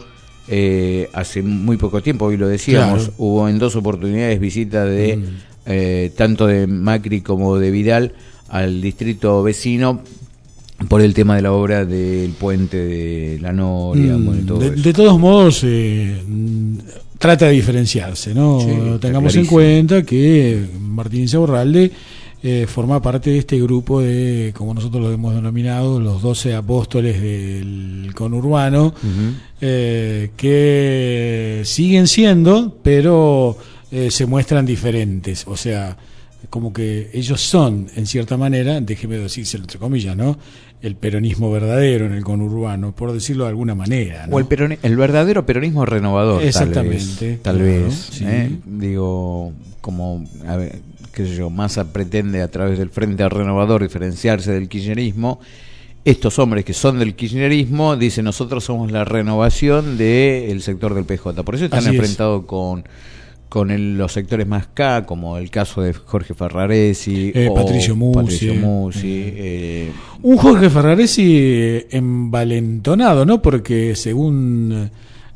eh, hace muy poco tiempo, hoy lo decíamos, Claro. hubo en dos oportunidades visita de eh, tanto de Macri como de Vidal al distrito vecino por el tema de la obra del puente de la Noria, Mm, bueno, y todo de, todos modos, eh, trata de diferenciarse, ¿no? Sí, Tengamos en cuenta que Martín Insaurralde eh, forma parte de este grupo de, como nosotros lo hemos denominado, los 12 apóstoles del conurbano, eh, que siguen siendo, pero se muestran diferentes. O sea, como que ellos son, en cierta manera, déjeme decírselo entre comillas, ¿no? El peronismo verdadero en el conurbano, por decirlo de alguna manera. ¿no? O el, peroni- el verdadero peronismo renovador, Exactamente, tal vez. Tal claro, vez sí. ¿eh? Digo, como, a ver, qué sé yo, Massa pretende a través del Frente Renovador diferenciarse del kirchnerismo. Estos hombres que son del kirchnerismo dicen nosotros somos la renovación del sector del PJ. Por eso están Así es. enfrentados con con el- los sectores más K, como el caso de Jorge Ferraresi Eh, o Patricio Musi. Patricio Musi, eh, Un Jorge Ferraresi eh, envalentonado, ¿no? Porque según,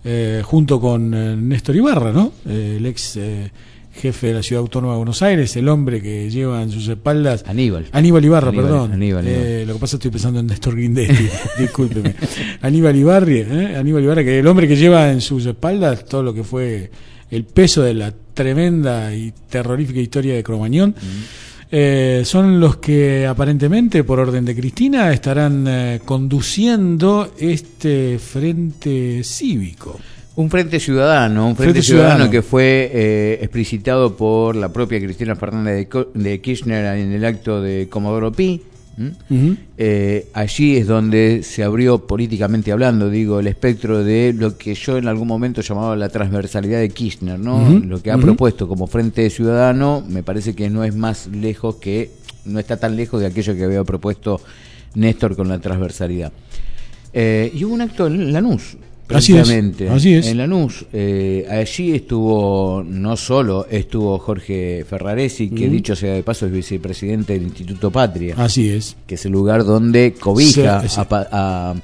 eh, junto con eh, Néstor Ibarra, ¿no? Eh, el ex eh, jefe de la Ciudad Autónoma de Buenos Aires, el hombre que lleva en sus espaldas... Aníbal. Aníbal Ibarra, Aníbal, perdón. Aníbal, Eh, Aníbal. lo que pasa es que estoy pensando en Néstor Grindetti, discúlpeme. Aníbal Ibarri, ¿eh? Aníbal Ibarra, que el hombre que lleva en sus espaldas todo lo que fue el peso de la tremenda y terrorífica historia de Cromañón. Eh, son los que aparentemente, por orden de Cristina, estarán eh, conduciendo este frente cívico. Un frente ciudadano, un frente, Frente ciudadano, ciudadano. que fue eh, explicitado por la propia Cristina Fernández de, de Kirchner en el acto de Comodoro Pi, Eh, allí es donde se abrió políticamente hablando, digo, el espectro de lo que yo en algún momento llamaba la transversalidad de Kirchner, ¿no? Lo que ha propuesto como Frente Ciudadano me parece que no es más lejos que, no está tan lejos de aquello que había propuesto Néstor con la transversalidad. Eh, y hubo un acto en Lanús. Así es, precisamente, así es. En Lanús. Eh, allí estuvo, no solo estuvo Jorge Ferraresi, que dicho sea de paso es vicepresidente del Instituto Patria Así es. que es el lugar donde cobija Sí, sí. a- a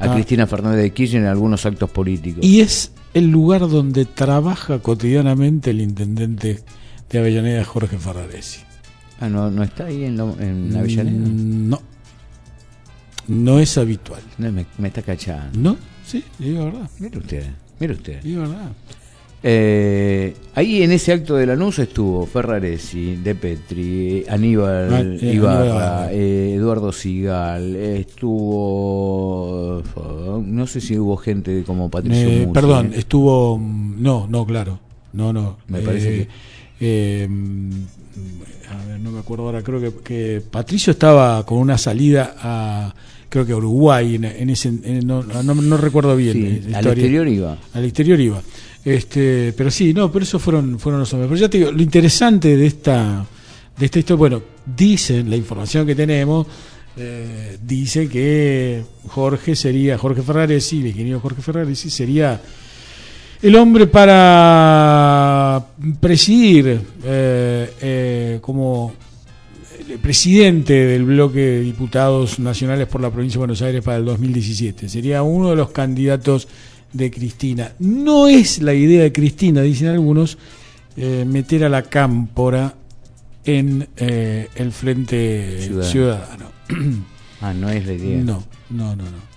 Ah. Cristina Fernández de Kirchner en algunos actos políticos. Y es el lugar donde trabaja cotidianamente el intendente de Avellaneda, Jorge Ferraresi. Ah, no, no está ahí en, lo- en Avellaneda. Mm, No. No es habitual. No, me, me está cachando. ¿No? Sí, digo verdad. Mire usted, mire usted. Digo verdad. Eh, ahí en ese acto de Lanús estuvo Ferraresi, De Petri, Aníbal Ah, eh, Ibarra, Aníbal eh, Eduardo Sigal, estuvo. No sé si hubo gente como Patricio Musi, perdón, estuvo. No, no, claro. No, no. Me parece mm, a ver, no me acuerdo ahora. Creo que, que Patricio estaba con una salida a. Creo que a Uruguay. En, en ese, en- no, no, no recuerdo bien. Sí, la al exterior iba. Al exterior iba. Este, pero sí, no, pero esos fueron, fueron los hombres. Pero ya te digo, lo interesante de esta, de esta historia, bueno, dicen, la información que tenemos, eh, dice que Jorge sería, Jorge Ferraresi, el ingeniero Jorge Ferraresi, sería el hombre para presidir eh, eh, como presidente del bloque de diputados nacionales por la provincia de Buenos Aires para el 2017. Sería uno de los candidatos de Cristina. No es la idea de Cristina, dicen algunos, eh, meter a la cámpora en eh, el Frente Ciudadano. Ciudadano. Ah, no es la idea. No, no, no, no.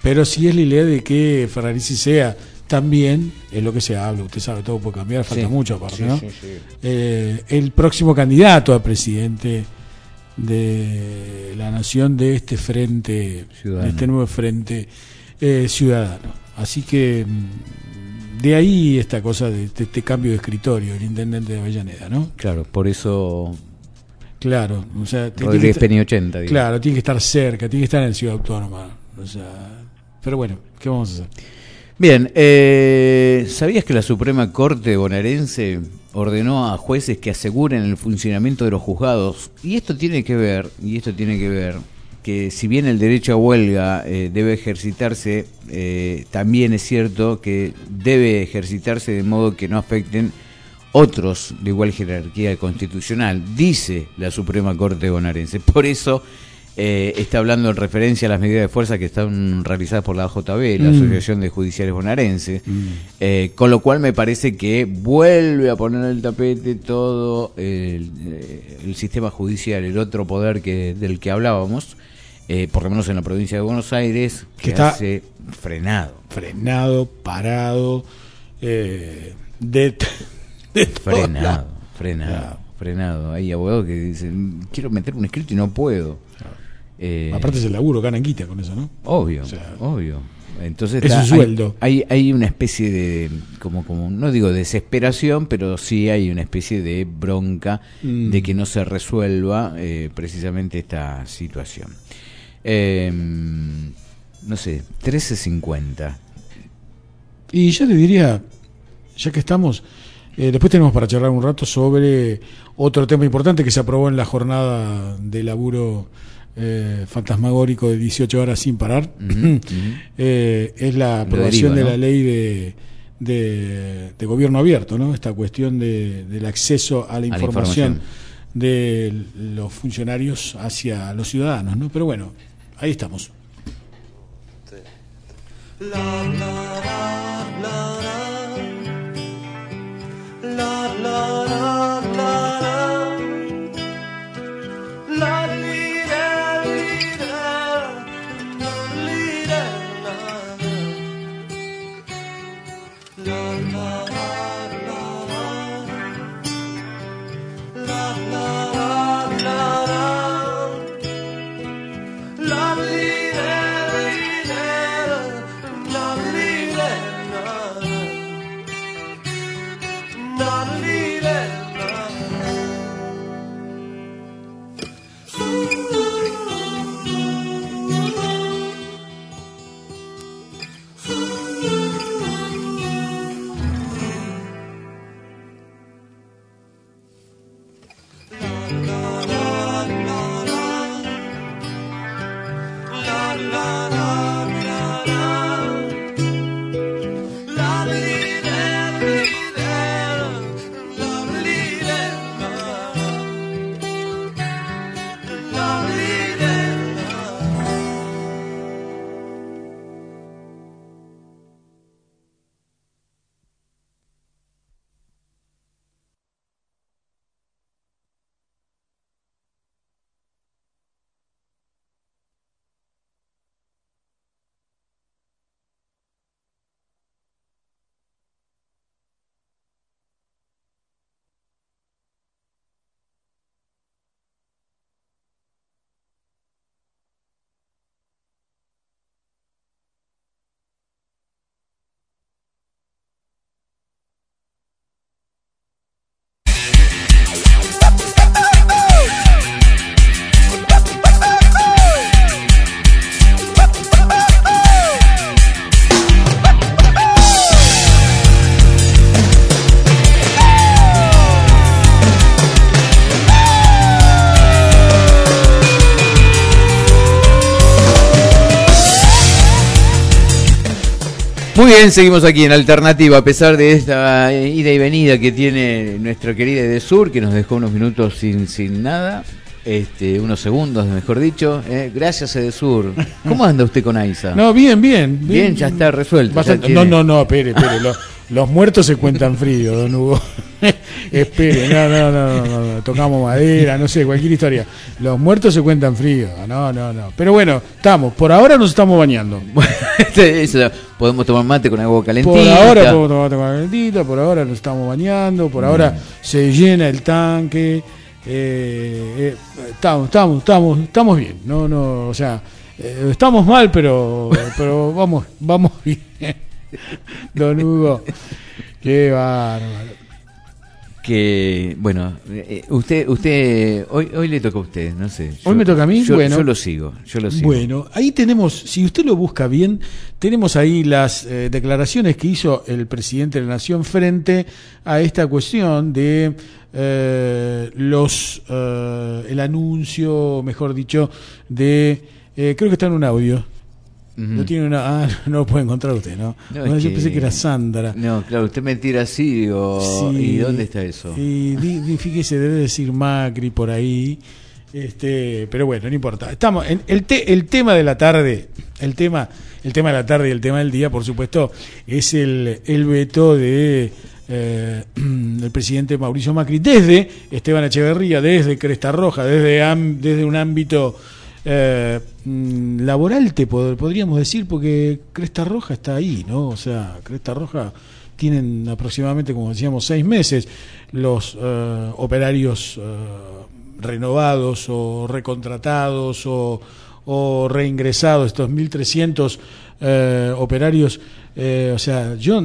Pero sí es la idea de que Ferrarisi sea también, es lo que se habla, usted sabe, todo puede cambiar, falta Sí. mucho aparte, Sí, ¿no? sí, sí. Eh, el próximo candidato a presidente de la nación de este frente, Ciudadano. de este nuevo frente eh, ciudadano. Así que mm, de ahí esta cosa de, de este cambio de escritorio, el intendente de Avellaneda, ¿no? Claro, por eso Claro, o sea, tiene que estar- Peña 80. digo. Claro, tiene que estar cerca, tiene que estar en Ciudad Autónoma. O sea, pero bueno, ¿qué vamos a hacer? Bien, eh, ¿sabías que la Suprema Corte bonaerense ordenó a jueces que aseguren el funcionamiento de los juzgados? Y esto tiene que ver, y esto tiene que ver, que si bien el derecho a huelga eh, debe ejercitarse, eh, también es cierto que debe ejercitarse de modo que no afecten otros de igual jerarquía constitucional, dice la Suprema Corte bonaerense. Por eso eh, está hablando en referencia a las medidas de fuerza que están realizadas por la AJB, la Mm. Asociación de Judiciales Bonaerenses, eh, con lo cual me parece que vuelve a poner en el tapete todo el, eh, el sistema judicial, el otro poder que del que hablábamos, eh, por lo menos en la provincia de Buenos Aires, que, Que está- hace frenado. Frenado, parado, eh, de. Frenado, frenado, frenado. Hay abogados que dicen, quiero meter un escrito y no puedo. Eh, Aparte es el laburo, ganan guita con eso, ¿no? obvio, o sea, obvio. Entonces es está- un hay- sueldo. Hay, hay, una especie de, como, como, no digo desesperación, pero sí hay una especie de bronca Mm. de que no se resuelva eh, precisamente esta situación. Eh, no sé, 13.50. Y yo le diría, ya que estamos, eh, después tenemos para charlar un rato sobre otro tema importante que se aprobó en la jornada de laburo eh, fantasmagórico de 18 horas sin parar. Eh, es la aprobación deriva, de la ley de, de, de gobierno abierto, ¿no? Esta cuestión de, del acceso a la la información, de los funcionarios hacia los ciudadanos, ¿no? Pero bueno, ahí estamos. Not Muy bien, seguimos aquí en Alternativa, a pesar de esta ida y venida que tiene nuestra querida de Sur, que nos dejó unos minutos sin, sin nada, este, unos segundos, mejor dicho. eh. Gracias, Edesur. ¿Cómo anda usted con Aiza? No, bien, bien. Bien, ya está resuelto. ya Bastante- tiene- No, no, no, espere, espere. Los, los muertos se cuentan frío, don Hugo. espere, no, no, no, no, no, tocamos madera, no sé, cualquier historia. Los muertos se cuentan frío, no, no, no. Pero bueno, estamos, por ahora nos estamos bañando. Este, eso, podemos tomar mate con agua calentita. Por ahora podemos tomar agua calentita, por ahora nos estamos bañando, por ahora Mm. se llena el tanque. eh, eh, estamos, estamos, estamos, estamos bien. No, no, o sea, eh, estamos mal, pero, pero vamos, vamos bien. Don Hugo, qué bárbaro. Que, bueno, eh, usted, usted, hoy, hoy le toca a usted, no sé. Hoy me toca a mí, yo, bueno. Yo lo sigo, yo lo sigo. Bueno, ahí tenemos, si usted lo busca bien, tenemos ahí las eh, declaraciones que hizo el presidente de la Nación frente a esta cuestión de eh, los, eh, el anuncio, mejor dicho, de, eh, creo que está en un audio. No tiene una, ah, no lo puede encontrar usted, ¿no? No, Bueno, es yo que- pensé que era Sandra. No, claro, usted me tira así, digo, Sí. ¿y dónde está eso? Y di- di- fíjese, debe decir Macri por ahí. Este, pero bueno, no importa. Estamos en el, te- el tema de la tarde, el tema, el tema de la tarde y el tema del día, por supuesto, es el, el veto de eh, el presidente Mauricio Macri desde Esteban Echeverría, desde Cresta Roja, desde am- desde un ámbito eh, mm, laboral, te pod- podríamos decir, porque Cresta Roja está ahí, ¿no? O sea, Cresta Roja tienen aproximadamente, como decíamos, seis meses los eh, operarios eh, renovados o recontratados o, o reingresados, estos 1.300 eh, operarios. o sea, yo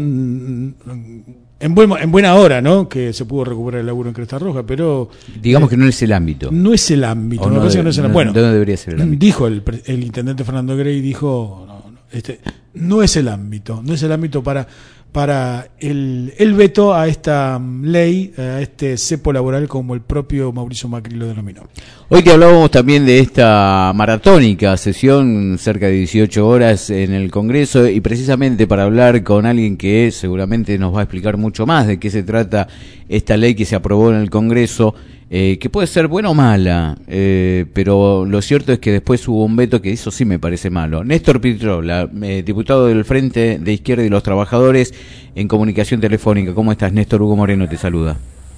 en, buen, en buena hora, ¿no? Que se pudo recuperar el laburo en Cresta Roja, pero Digamos que no es el ámbito. no es el ámbito. No parece de- que no es el no- Bueno, no debería ser el ámbito. dijo el, intendente Fernando Grey, dijo, no, no, este, no es el ámbito, no es el ámbito para, para el, veto a esta mm, ley, a este cepo laboral como el propio Mauricio Macri lo denominó. Hoy te hablábamos también de esta maratónica sesión, cerca de 18 horas en el Congreso, y precisamente para hablar con alguien que seguramente nos va a explicar mucho más de qué se trata esta ley que se aprobó en el Congreso, eh, que puede ser buena o mala, eh, pero lo cierto es que después hubo un veto que eso sí me parece malo. Néstor Pitrola, eh, diputado del Frente de Izquierda y los Trabajadores en Comunicación Telefónica. ¿Cómo estás, Néstor? Hugo Moreno te saluda.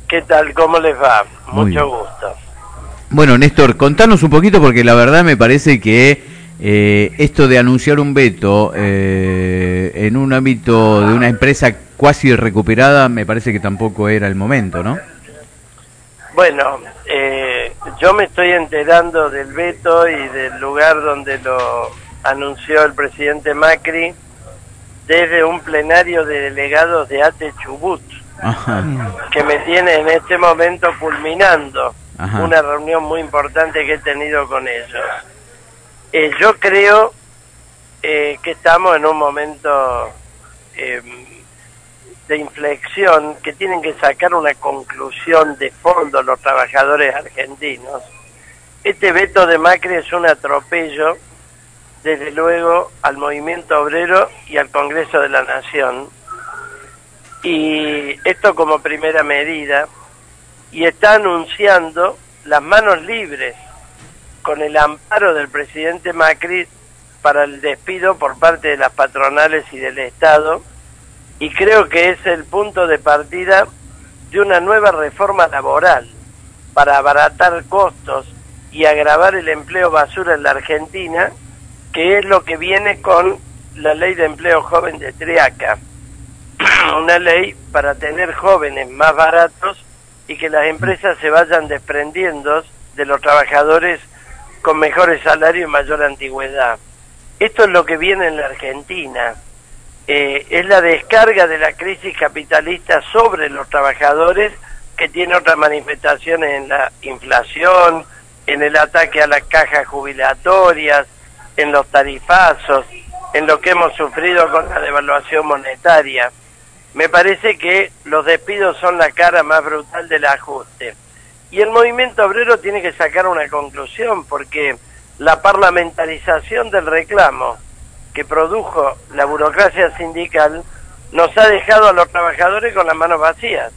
¿Qué tal? ¿Cómo les va? Muy Mucho bien. gusto. Bueno, Néstor, contanos un poquito porque la verdad me parece que eh, esto de anunciar un veto eh, en un ámbito de una empresa cuasi recuperada me parece que tampoco era el momento, ¿no? Bueno, eh, yo me estoy enterando del veto y del lugar donde lo anunció el presidente Macri desde un plenario de delegados de ATE Chubut, Ajá. que me tiene en este momento culminando Ajá. una reunión muy importante que he tenido con ellos. Eh, yo creo eh, que estamos en un momento eh, de inflexión que tienen que sacar una conclusión de fondo los trabajadores argentinos. Este veto de Macri es un atropello, desde luego, al movimiento obrero y al Congreso de la Nación. Y esto como primera medida, y está anunciando las manos libres con el amparo del presidente Macri para el despido por parte de las patronales y del Estado y creo que es el punto de partida de una nueva reforma laboral para abaratar costos y agravar el empleo basura en la Argentina, que es lo que viene con la ley de empleo joven de Triaca. Una ley para tener jóvenes más baratos y que las empresas se vayan desprendiendo de los trabajadores con mejores salarios y mayor antigüedad. Esto es lo que viene en la Argentina. Eh, es la descarga de la crisis capitalista sobre los trabajadores que tiene otras manifestaciones en la inflación, en el ataque a las cajas jubilatorias, en los tarifazos, en lo que hemos sufrido con la devaluación monetaria. Me parece que los despidos son la cara más brutal del ajuste. Y el movimiento obrero tiene que sacar una conclusión, porque la parlamentarización del reclamo que produjo la burocracia sindical nos ha dejado a los trabajadores con las manos vacías.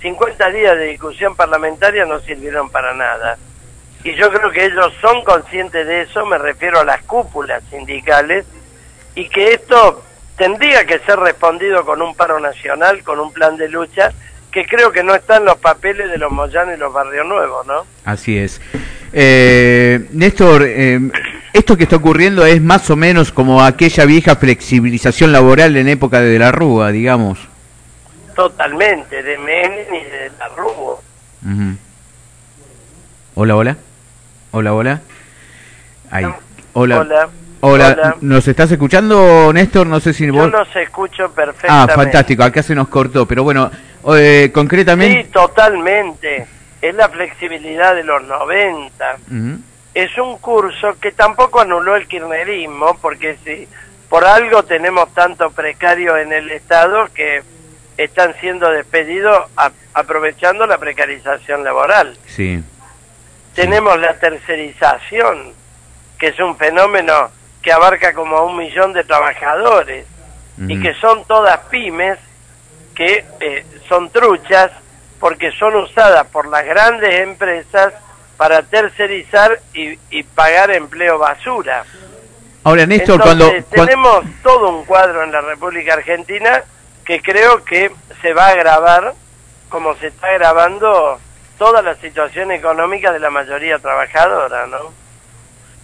50 días de discusión parlamentaria no sirvieron para nada. Y yo creo que ellos son conscientes de eso, me refiero a las cúpulas sindicales, y que esto tendría que ser respondido con un paro nacional, con un plan de lucha, que creo que no están los papeles de los Moyanos y los Barrios Nuevos, ¿no? Así es. Eh, Néstor, eh, esto que está ocurriendo es más o menos como aquella vieja flexibilización laboral en época de la Rúa, digamos. Totalmente, de Menem y de la Rúa. Hola, hola. Hola, hola. Ahí. Hola. Hola. Hola. Hola. ¿Nos estás escuchando, Néstor? No sé si Yo vos... los escucho Ah, perfectamente. fantástico. Acá se nos cortó. Pero bueno, eh, concretamente... Sí, totalmente. Es la flexibilidad de los 90. Ujú. Es un curso que tampoco anuló el kirchnerismo, porque si por algo tenemos tanto precario en el Estado que están siendo despedidos a- aprovechando la precarización laboral. Sí. Tenemos la tercerización, que es un fenómeno que abarca como a un millón de trabajadores y que son todas pymes que eh, son truchas porque son usadas por las grandes empresas para tercerizar y, y pagar empleo basura. Ahora, Néstor, Entonces, cuando... cuan- tenemos todo un cuadro en la República Argentina que creo que se va a agravar como se está agravando toda la situación económica de la mayoría trabajadora, ¿no?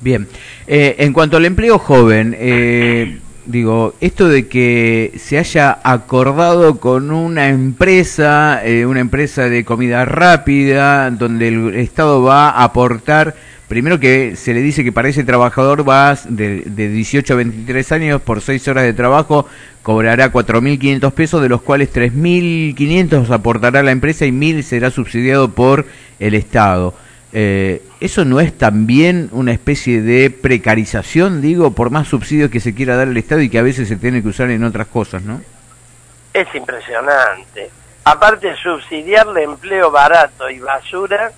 Bien, Eh, en cuanto al empleo joven, eh, digo, esto de que se haya acordado con una empresa, eh, una empresa de comida rápida, donde el Estado va a aportar, primero que se le dice que para ese trabajador va de, de 18 a 23 años por 6 horas de trabajo, cobrará 4.500 pesos, de los cuales 3.500 aportará la empresa y 1.000 será subsidiado por el Estado. Eh, ¿Eso no es también una especie de precarización, digo, por más subsidios que se quiera dar al Estado y que a veces se tiene que usar en otras cosas, ¿no? Es impresionante. Aparte, subsidiarle empleo barato y basura,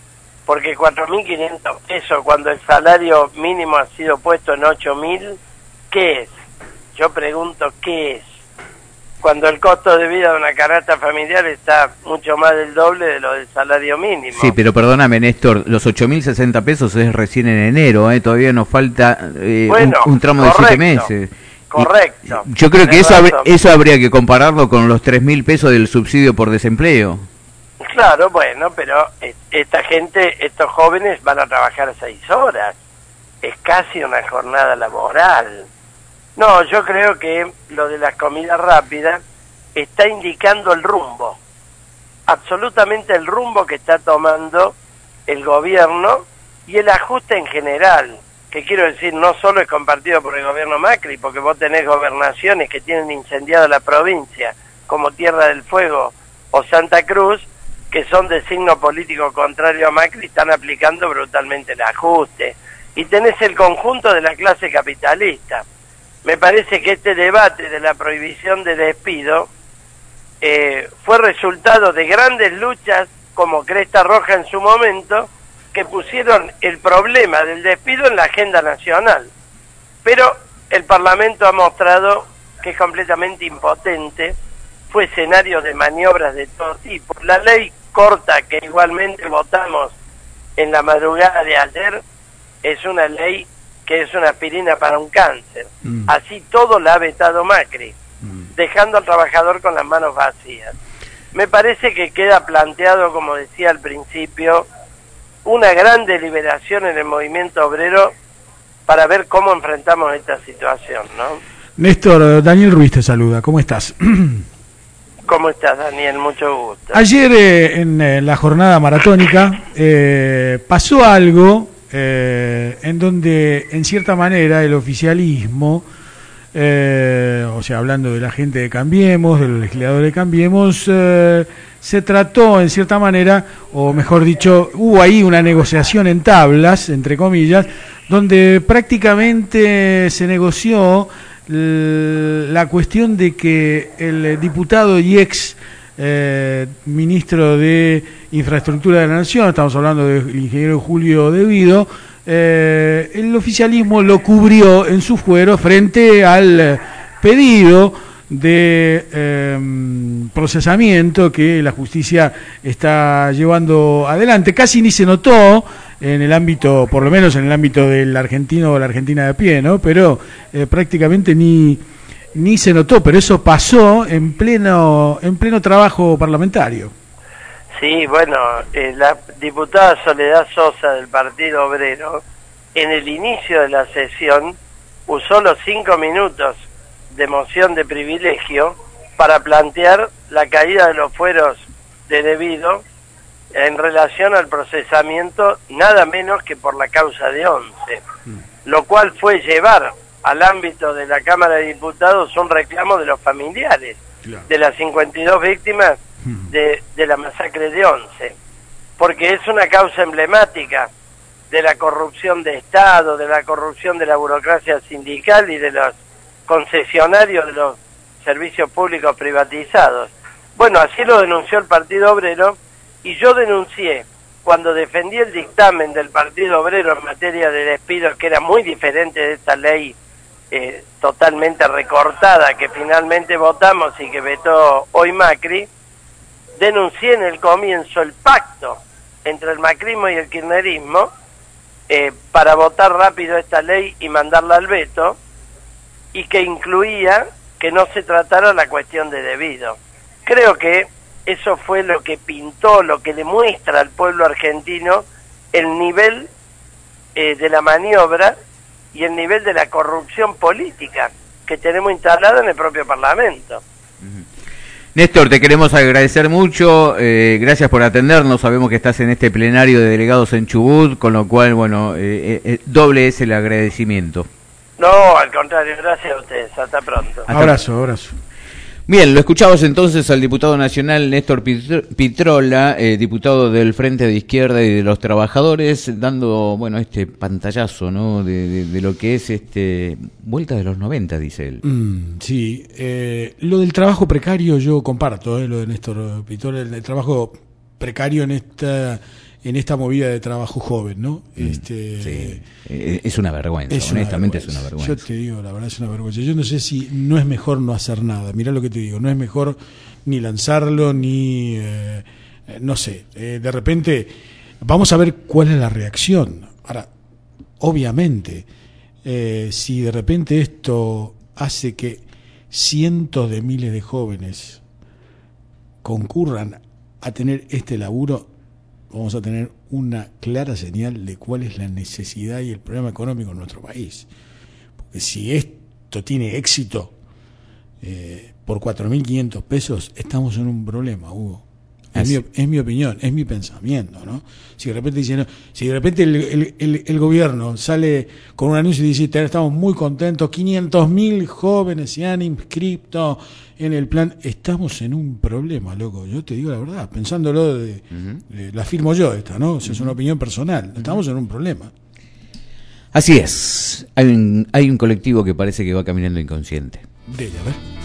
porque 4.500 pesos cuando el salario mínimo ha sido puesto en 8.000, ¿qué es? Yo pregunto, ¿qué es? Cuando el costo de vida de una canasta familiar está mucho más del doble de lo del salario mínimo. Sí, pero perdóname, Néstor, los 8.060 pesos es recién en enero, ¿eh? todavía nos falta eh, un- Bueno, un, tramo de siete correcto, meses. Y- correcto, Yo creo que eso, habr- eso habría que compararlo con los 3.000 pesos del subsidio por desempleo. Claro, bueno, pero esta gente, estos jóvenes van a trabajar seis horas. Es casi una jornada laboral. No, yo creo que lo de las comidas rápidas está indicando el rumbo. Absolutamente el rumbo que está tomando el gobierno y el ajuste en general. Que quiero decir, no solo es compartido por el gobierno Macri, porque vos tenés gobernaciones que tienen incendiada la provincia, como Tierra del Fuego o Santa Cruz, que son de signo político contrario a Macri, están aplicando brutalmente el ajuste. Y tenés el conjunto de la clase capitalista. Me parece que este debate de la prohibición de despido eh, fue resultado de grandes luchas como Cresta Roja en su momento, que pusieron el problema del despido en la agenda nacional. Pero el Parlamento ha mostrado que es completamente impotente, fue escenario de maniobras de todo tipo. La ley corta que igualmente votamos en la madrugada de ayer es una ley que es una aspirina para un cáncer. Mm. Así todo la ha vetado Macri, dejando al trabajador con las manos vacías. Me parece que queda planteado, como decía al principio, una gran deliberación en el movimiento obrero para ver cómo enfrentamos esta situación, ¿no? Néstor, Daniel Ruiz te saluda, ¿cómo estás? ¿Cómo estás, Daniel? Mucho gusto. Ayer eh, en eh, la jornada maratónica eh, pasó algo eh, en donde, en cierta manera, el oficialismo, eh, o sea, hablando de la gente de Cambiemos, de los de Cambiemos, eh, se trató, en cierta manera, o mejor dicho, hubo ahí una negociación en tablas, entre comillas, donde prácticamente se negoció la cuestión de que el diputado y ex eh, ministro de Infraestructura de la Nación, estamos hablando del ingeniero Julio Devido, eh, el oficialismo lo cubrió en su fuero frente al pedido de em, procesamiento que la justicia está llevando adelante. Casi ni se notó en el ámbito, por lo menos en el ámbito del argentino o la argentina de pie, ¿no? Pero eh, prácticamente ni ni se notó, pero eso pasó en pleno en pleno trabajo parlamentario. Sí, bueno, eh, la diputada Soledad Sosa del Partido Obrero, en el inicio de la sesión, usó los cinco minutos de moción de privilegio para plantear la caída de los fueros de debido en relación al procesamiento nada menos que por la causa de once, lo cual fue llevar al ámbito de la Cámara de Diputados un reclamo de los familiares de las 52 víctimas de, de la masacre de Once, porque es una causa emblemática de la corrupción de Estado, de la corrupción de la burocracia sindical y de los concesionarios de los servicios públicos privatizados. Bueno, así lo denunció el Partido Obrero y yo denuncié cuando defendí el dictamen del Partido Obrero en materia de despidos, que era muy diferente de esta ley eh, totalmente recortada que finalmente votamos y que vetó hoy Macri, denuncié en el comienzo el pacto entre el macrismo y el kirchnerismo eh, para votar rápido esta ley y mandarla al veto y que incluía que no se tratara la cuestión de debido. Creo que eso fue lo que pintó, lo que demuestra al pueblo argentino el nivel eh, de la maniobra y el nivel de la corrupción política que tenemos instalada en el propio Parlamento. Néstor, te queremos agradecer mucho, eh, gracias por atendernos, sabemos que estás en este plenario de delegados en Chubut, con lo cual, bueno, eh, eh, doble es el agradecimiento. No, al contrario, gracias a ustedes, hasta pronto. Hasta abrazo, abrazo. Bien, lo escuchamos entonces al diputado nacional Néstor Pitrola, eh, diputado del Frente de Izquierda y de los Trabajadores, dando, bueno, este pantallazo, ¿no? De, lo que es este vuelta de los 90, dice él. Mm, sí, eh, lo del trabajo precario yo comparto, eh, lo de Néstor Pitrola, el trabajo precario en esta en esta movida de trabajo joven, ¿no? Este, sí. Es una vergüenza, es honestamente una vergüenza. es una vergüenza. Yo te digo, la verdad es una vergüenza. Yo no sé si no es mejor no hacer nada. Mirá lo que te digo, no es mejor ni lanzarlo, ni, eh, no sé, eh, de repente vamos a ver cuál es la reacción. Ahora, obviamente, eh, si de repente esto hace que cientos de miles de jóvenes concurran a tener este laburo, vamos a tener una clara señal de cuál es la necesidad y el problema económico en nuestro país. Porque si esto tiene éxito eh, por 4.500 pesos, estamos en un problema, Hugo. Es mi, es mi, opinión, es mi pensamiento, ¿no? Si de repente dicen, si de repente el, el, el, el, gobierno sale con un anuncio y dice, estamos muy contentos, 500.000 jóvenes se han inscrito en el plan, estamos en un problema, loco. Yo te digo la verdad, pensándolo de, uh -huh. de la firmo yo esta, ¿no? O sea, es una opinión personal. Estamos en un problema. Así es. Hay un, hay un colectivo que parece que va caminando inconsciente. De a ver.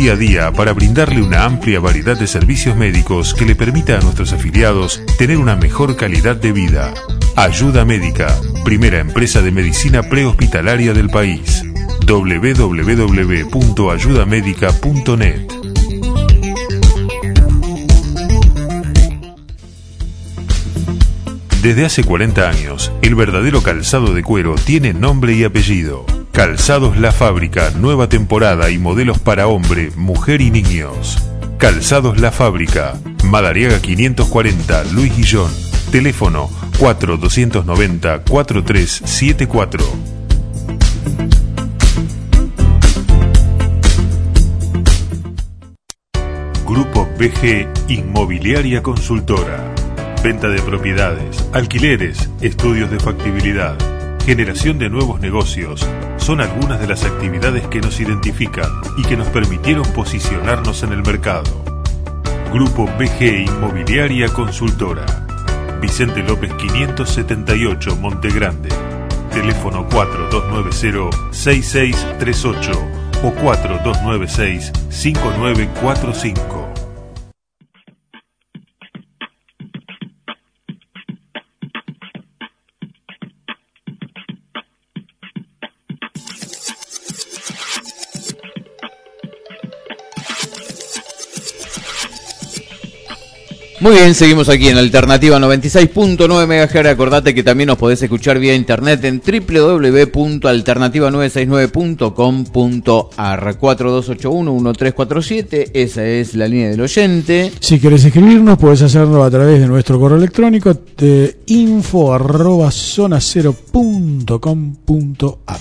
Día a día para brindarle una amplia variedad de servicios médicos que le permita a nuestros afiliados tener una mejor calidad de vida. Ayuda Médica, primera empresa de medicina prehospitalaria del país. www.ayudamedica.net Desde hace 40 años, el verdadero calzado de cuero tiene nombre y apellido. Calzados La Fábrica, nueva temporada y modelos para hombre, mujer y niños. Calzados La Fábrica, Madariaga 540, Luis Guillón. Teléfono 4290 4374. Grupo BG Inmobiliaria Consultora. Venta de propiedades, alquileres, estudios de factibilidad, generación de nuevos negocios son algunas de las actividades que nos identifican y que nos permitieron posicionarnos en el mercado. Grupo BG Inmobiliaria Consultora. Vicente López 578 Montegrande. Teléfono 4290-6638 o 4296-5945. Muy bien, seguimos aquí en Alternativa 96.9 MHz. Acordate que también nos podés escuchar vía internet en www.alternativa969.com.ar 4281-1347. Esa es la línea del oyente. Si querés escribirnos, puedes hacerlo a través de nuestro correo electrónico de info arroba zona cero punto com punto ar.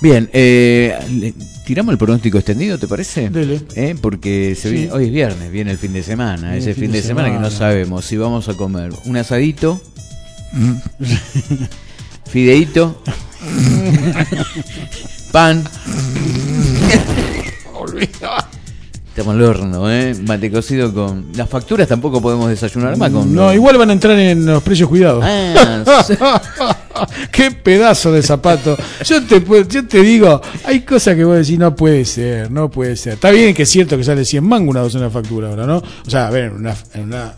Bien, eh, tiramos el pronóstico extendido, ¿te parece? Dele. Eh, Porque se Sí. viene- hoy es viernes, viene el fin de semana. Viene Ese fin de semana, que no sabemos si vamos a comer un asadito, fideíto, pan. Estamos al horno, ¿eh? Mate cocido con. Las facturas tampoco podemos desayunar más con. No, igual van a entrar en los precios cuidados. Ah. Qué pedazo de zapato. Yo te, yo te digo, hay cosas que vos decís, no puede ser, no puede ser. Está bien que es cierto que sale 100 mangos una docena de factura ahora, ¿no? O sea, a ver, en una, en una,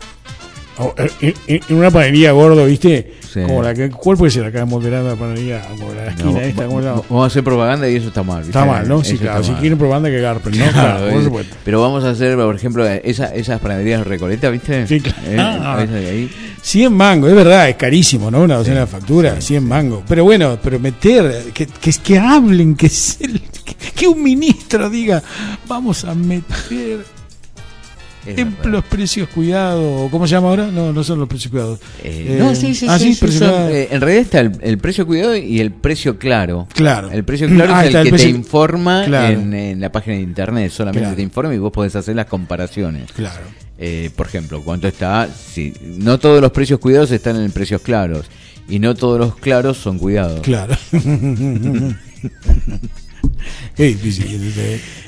en una panadería gordo, ¿viste? Sí. Como la que, ¿Cuál puede ser la panadería? Como la esquina No, esta, ¿cómo se llama? vamos a hacer propaganda y eso está mal. ¿viste? Está mal, ¿no? Sí, Eso claro. Si quieren propaganda que garpen, ¿no? Claro, Claro, por es- supuesto. pero vamos a hacer, por ejemplo, esa- esas panaderías recoletas, ¿viste? Sí, claro. Eh, Ah. de ahí. 100 mangos, es verdad, es carísimo, ¿no? Una docena de facturas, 100 mangos. Pero bueno, pero meter, que, que, que hablen, que, se- que, que un ministro diga, vamos a meter en los precios cuidados, ¿cómo se llama ahora? No, no son los precios cuidados. Eh, Eh, no, sí, sí, ah, sí, son, eh, en realidad está el, el precio cuidado y el precio claro. Claro. El precio claro Ah, es el el que te informa Claro. en, en la página de internet, solamente Claro. te informa y vos podés hacer las comparaciones. Claro. Eh, por ejemplo, cuánto está, si no todos los precios cuidados están en precios claros y no todos los claros son cuidados. Claro. Qué difícil.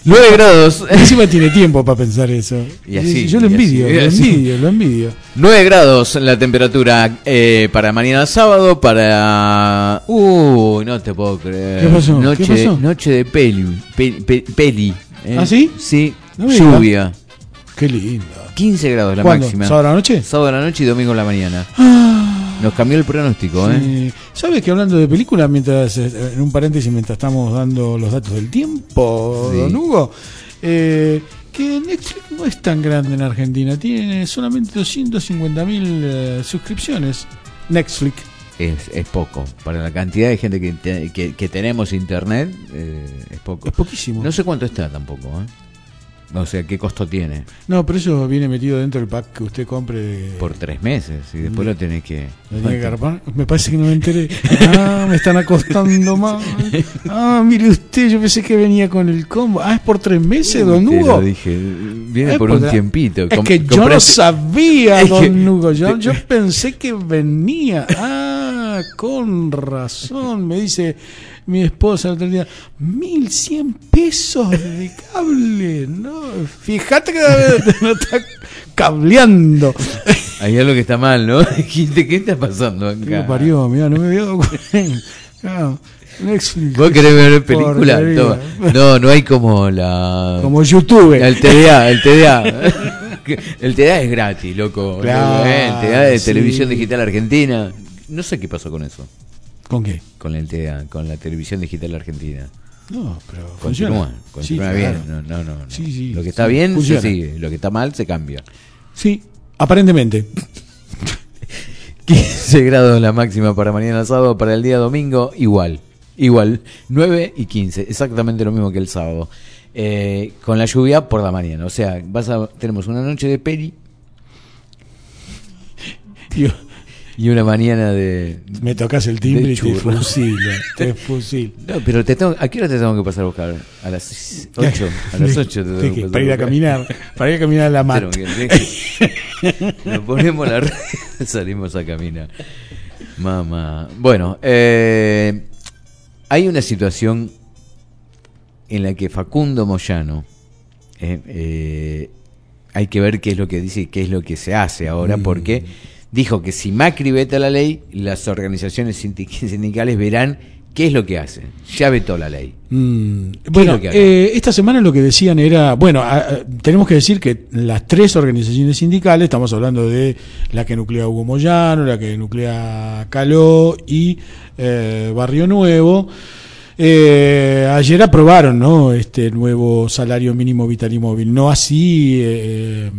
9 grados. Encima tiene tiempo para pensar eso. Y así, Yo lo envidio, así, lo así. envidio, lo envidio. 9 grados la temperatura eh, para mañana sábado, para... Uy, no te puedo creer. ¿Qué pasó? Noche, ¿Qué pasó? noche de peli. Peli. pe- peli, eh. ¿Ah, sí? Sí. No. Lluvia. Qué lindo. 15 grados la ¿Cuándo? máxima. ¿Sábado a la noche? Sábado a la noche y domingo a la mañana. Nos cambió el pronóstico, ¿eh? ¿Sabes que hablando de películas, mientras eh, en un paréntesis, mientras estamos dando los datos del tiempo, Sí. don Hugo, eh, que Netflix no es tan grande en Argentina, tiene solamente 250 mil suscripciones. Netflix. Es, es poco. Para la cantidad de gente que, te- que, que tenemos internet, eh, es poco. Es poquísimo. No sé cuánto está tampoco, ¿eh? O sea, qué costo tiene. No, pero eso viene metido dentro del pack que usted compre. de- Por tres meses y después lo tenés que... ¿Lo tiene que agarpar? Me parece que no me enteré. Ah, me están acostando mal. Ah, mire usted, yo pensé que venía con el combo. Ah, es por tres meses, don Te Hugo. lo dije, viene Es por un tiempito. Es Com- que yo no sabía, Es que- don Hugo. Yo, yo pensé que venía. Ah, con razón. Me dice mi esposa el otro día: 1100 pesos de cable. No, fíjate que no está cableando. Hay algo que está mal, ¿no? Gente, ¿Qué está pasando ¿Qué acá? parió? Mirá, no me veo. Claro. Netflix. ¿Vos querés ver película? Toma. No, no hay como la. Como YouTube. El TDA, el TDA. El TDA es gratis, loco. Claro, El TDA de sí. Televisión Digital Argentina. No sé qué pasó con eso. ¿Con qué? Con el TDA, con la Televisión Digital Argentina. No, pero Continúa, funciona. continúa Sí, bien. claro. No, no, no, no. Sí, sí, Lo que está bien funciona. se sigue, lo que está mal se cambia. Sí, aparentemente. 15 grados la máxima para mañana sábado, para el día domingo igual, igual, 9 y 15, exactamente lo mismo que el sábado. Eh, con la lluvia por la mañana, o sea, vas a, tenemos una noche de peri Yo- y una mañana de... me tocas el timbre y te fusilo. Te fusilo. No, pero te tengo, ¿a qué hora te tengo que pasar a buscar? A las 8, a las 8 te ¿De tengo que pasar Para ir a caminar. Para ir a caminar a la mat. Pero que- Nos ponemos la red, salimos a caminar. Mamá. Bueno, eh, hay una situación en la que Facundo Moyano, eh, eh, hay que ver qué es lo que dice y qué es lo que se hace ahora, Mm. porque dijo que si Macri veta la ley, las organizaciones sindic- sindicales verán qué es lo que hacen. Ya vetó la ley. Mm, bueno, eh, esta semana lo que decían era, bueno, a- a- tenemos que decir que las tres organizaciones sindicales, estamos hablando de la que nuclea Hugo Moyano, la que nuclea Caló y eh, Barrio Nuevo, eh, ayer aprobaron ¿no? este nuevo salario mínimo vital y móvil, no así eh,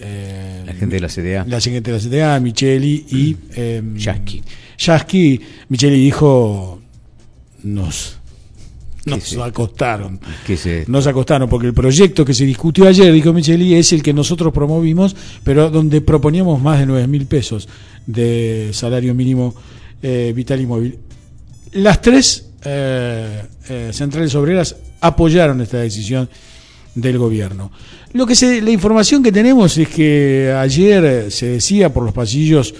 eh, gente de la CDA. la gente de la CTA, Micheli y eh, Yasky. Yasky, Micheli dijo, nos, nos acostaron. Nos acostaron porque el proyecto que se discutió ayer, dijo Micheli, es el que nosotros promovimos, pero donde proponíamos más de 9 mil pesos de salario mínimo eh, vital y móvil. Las tres eh, eh, centrales obreras apoyaron esta decisión del gobierno. Lo que se, la información que tenemos es que ayer se decía por los pasillos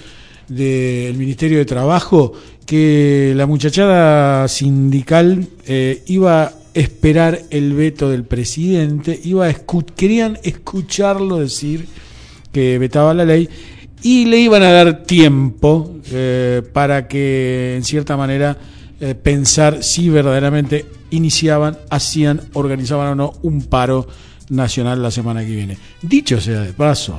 del Ministerio de Trabajo que la muchachada sindical eh, iba a esperar el veto del presidente, iba a querían escucharlo decir que vetaba la ley y le iban a dar tiempo eh, para que en cierta manera eh, pensar si verdaderamente iniciaban, hacían, organizaban o no un paro nacional la semana que viene. Dicho sea de paso,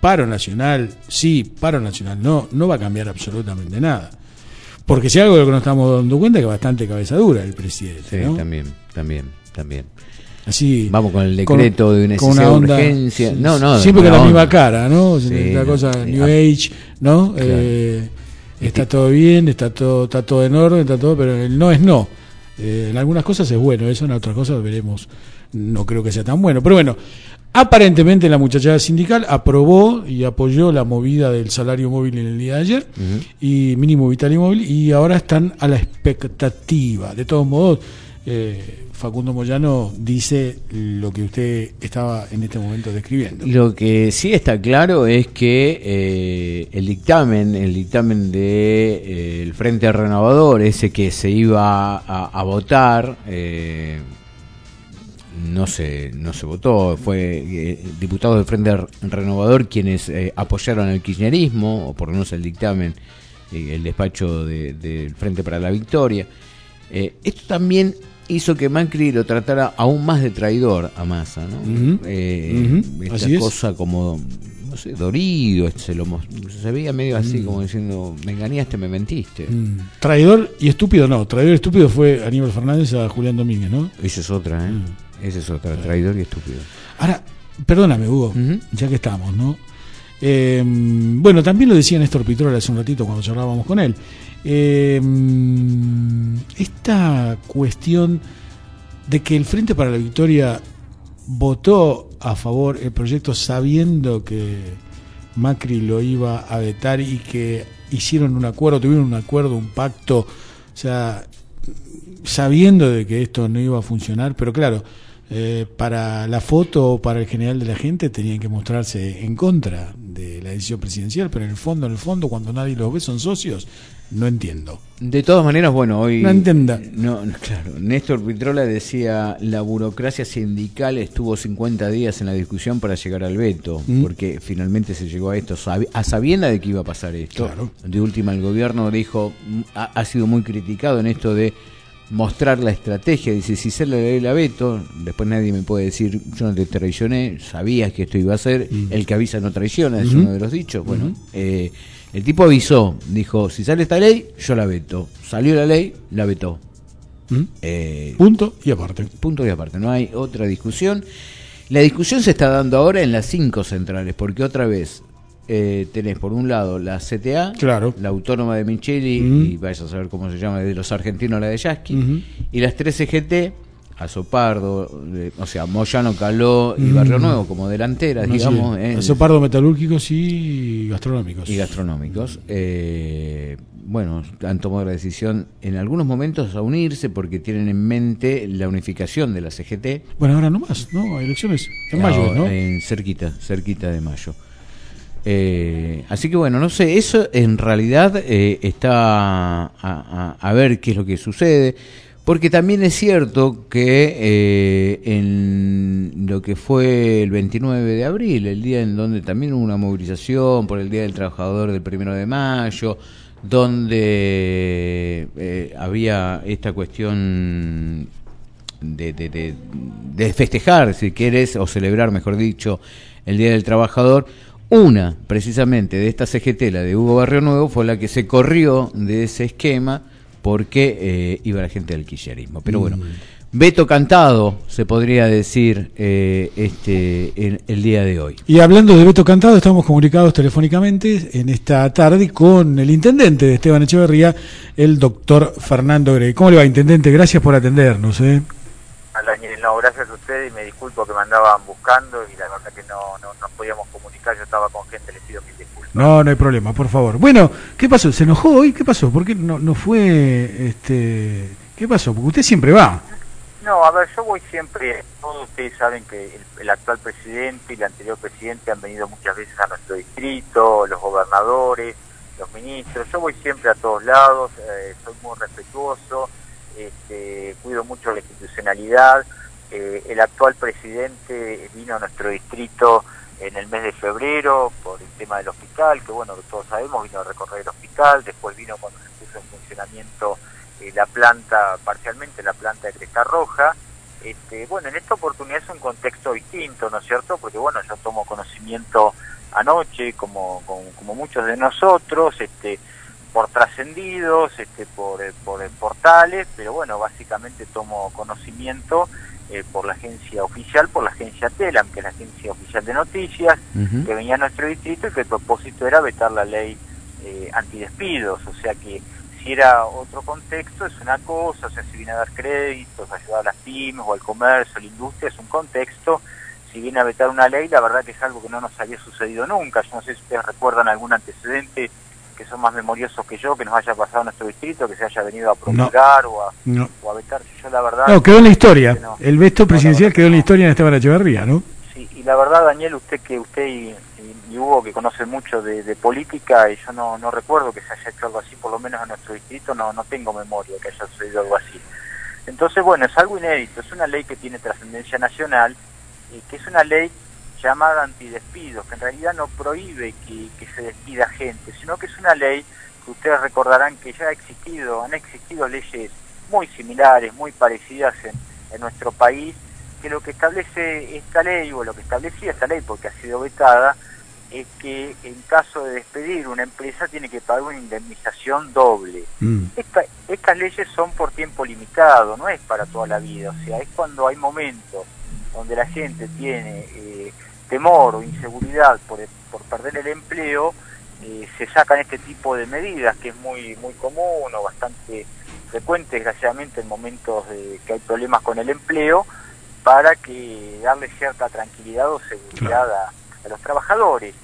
paro nacional, sí, paro nacional, no, no va a cambiar absolutamente nada. Porque si algo de lo que nos estamos dando cuenta es que bastante cabeza dura el presidente. Sí, ¿no? también, también, también. Así, Vamos con el decreto de con de onda- urgencia. sí, No, no, Siempre con la misma cara, ¿no? Sí, la cosa New ah. Age, ¿no? Claro. Eh, está Este- todo bien, está todo, está todo en orden, está todo, pero el no es no. Eh, en algunas cosas es bueno, eso en otras cosas veremos. No creo que sea tan bueno. Pero bueno, aparentemente la muchachada sindical aprobó y apoyó la movida del salario móvil en el día de ayer y mínimo vital y móvil y ahora están a la expectativa. De todos modos, eh, Facundo Moyano dice lo que usted estaba en este momento describiendo. Lo que sí está claro es que eh, el dictamen, el dictamen de eh, el Frente Renovador, ese que se iba a, votar, eh, no se no se votó, fue diputados del Frente Renovador quienes apoyaron el kirchnerismo, o por lo menos el dictamen, el despacho de- del Frente para la Victoria. Esto también hizo que Macri lo tratara aún más de traidor a Massa, ¿no? Eh, ujú, esta así es. cosa como, no sé, dorido, se, lo, se veía medio así, Mm. como diciendo, me engañaste, me mentiste. Mm, Traidor y estúpido no. Traidor y estúpido fue Aníbal Fernández a Julián Domínguez, ¿no? Esa es otra, ¿eh? Mm. Esa es otra, traidor y estúpido. Ahora, perdóname, Hugo, ya que estamos, ¿no? Eh, bueno, también lo decía Néstor Pitrola hace un ratito cuando charlábamos con él. Eh, esta cuestión de que el Frente para la Victoria votó a favor el proyecto sabiendo que Macri lo iba a vetar y que hicieron un acuerdo, tuvieron un acuerdo, un pacto, o sea, sabiendo de que esto no iba a funcionar, pero claro, eh, para la foto o para el general de la gente tenían que mostrarse en contra de la decisión presidencial, pero en el fondo, en el fondo, cuando nadie los ve son socios, no entiendo. De todas maneras, bueno, hoy... No entienda. No, no, claro. Néstor Pitrola decía, la burocracia sindical estuvo 50 días en la discusión para llegar al veto, Mm. porque finalmente se llegó a esto, a sabienda de que iba a pasar esto. Claro. De última, el gobierno dijo, mm, ha, ha sido muy criticado en esto de mostrar la estrategia. Dice, si sale la ley la veto, después nadie me puede decir, yo no te traicioné, sabías que esto iba a ser, el que avisa no traiciona, es uno de los dichos. Bueno, eh, el tipo avisó, dijo, si sale esta ley, yo la veto. Salió la ley, la vetó. ¿Mm? Eh, Punto y aparte. punto y aparte, no hay otra discusión. La discusión se está dando ahora en las cinco centrales, porque otra vez eh, tenés por un lado la CTA, Claro. la autónoma de Micheli, Ujú. y vais a saber cómo se llama, de los argentinos la de Yasky, y las tres CGT, Azopardo, de- o sea, Moyano, Caló y Mm. Barrio Nuevo como delanteras, digamos, eh, Azopardo metalúrgicos y gastronómicos. y gastronómicos. Eh, bueno, han tomado la decisión en algunos momentos a unirse porque tienen en mente la unificación de la CGT. Bueno, ahora no más, ¿no? Elecciones en mayo, ¿no? En cerquita, cerquita de mayo. Eh, así que bueno, no sé, eso en realidad eh, está a, a- ver qué es lo que sucede, porque también es cierto que eh, en lo que fue el 29 de abril, el día en donde también hubo una movilización por el Día del Trabajador del primero de mayo, donde eh, había esta cuestión de, de- de festejar, si quieres, o celebrar, mejor dicho, el Día del Trabajador. Una, precisamente, de esta CGT, la de Hugo Barrio Nuevo, fue la que se corrió de ese esquema porque eh, iba la gente del kirchnerismo. Pero bueno, veto cantado, se podría decir, eh, este el, el día de hoy. Y hablando de Beto Cantado, estamos comunicados telefónicamente en esta tarde con el intendente de Esteban Echeverría, el doctor Fernando Grey. ¿Cómo le va, intendente? Gracias por atendernos. ¿eh? A no, gracias a usted y me disculpo que me andaban buscando y la verdad que no, no nos podíamos comunicar, yo estaba con gente, les pido mil disculpas. No, no hay problema, por favor. Bueno, ¿qué pasó? ¿Se enojó hoy? ¿Qué pasó? ¿Por qué no, no fue? Este... ¿Qué pasó? Porque usted siempre va. No, a ver, yo voy siempre, todos ustedes saben que el, el actual presidente y el anterior presidente han venido muchas veces a nuestro distrito, los gobernadores, los ministros, yo voy siempre a todos lados, eh, soy muy respetuoso, este, cuido mucho la institucionalidad, eh, el actual presidente vino a nuestro distrito en el mes de febrero por el tema del hospital, que bueno, todos sabemos, vino a recorrer el hospital, después vino cuando se puso en funcionamiento eh, la planta, parcialmente la planta de Cresta Roja. Este, bueno, en esta oportunidad es un contexto distinto, ¿no es cierto? Porque bueno, yo tomo conocimiento anoche, como, como, como muchos de nosotros, este, por trascendidos, este, por, eh, por eh, portales, pero bueno, básicamente tomo conocimiento eh, por la agencia oficial, por la agencia TELAM, que es la agencia oficial de noticias, que venía a nuestro distrito y que el propósito era vetar la ley eh, antidespidos, o sea que si era otro contexto es una cosa, o sea, si viene a dar créditos, ayudar a las pymes o al comercio, a la industria, es un contexto, si viene a vetar una ley, la verdad que es algo que no nos había sucedido nunca, yo no sé si ustedes recuerdan algún antecedente que son más memoriosos que yo, que nos haya pasado en nuestro distrito, que se haya venido a promulgar o, a, No. o a vetar, yo la verdad... No, quedó en la historia. no. El veto presidencial quedó en la historia en Esteban Echeverría, ¿no? Sí, y la verdad, Daniel, usted que usted y, y- y Hugo, que conocen mucho de, de política, y yo no, no recuerdo que se haya hecho algo así, por lo menos en nuestro distrito, no, no tengo memoria que haya sucedido algo así. Entonces, bueno, es algo inédito, es una ley que tiene trascendencia nacional, y que es una ley llamada antidespidos, que en realidad no prohíbe que, que se despida gente, sino que es una ley que ustedes recordarán que ya ha existido, han existido leyes muy similares, muy parecidas en, en nuestro país, que lo que establece esta ley, o lo que establecía esta ley, porque ha sido vetada, es que en caso de despedir una empresa tiene que pagar una indemnización doble. Mm. Esta- estas leyes son por tiempo limitado, no es para toda la vida, o sea, es cuando hay momentos donde la gente tiene eh, temor o inseguridad por, por perder el empleo, eh, se sacan este tipo de medidas, que es muy, muy común o bastante frecuente, desgraciadamente, en momentos de que hay problemas con el empleo, para que darle cierta tranquilidad o seguridad a, a los trabajadores.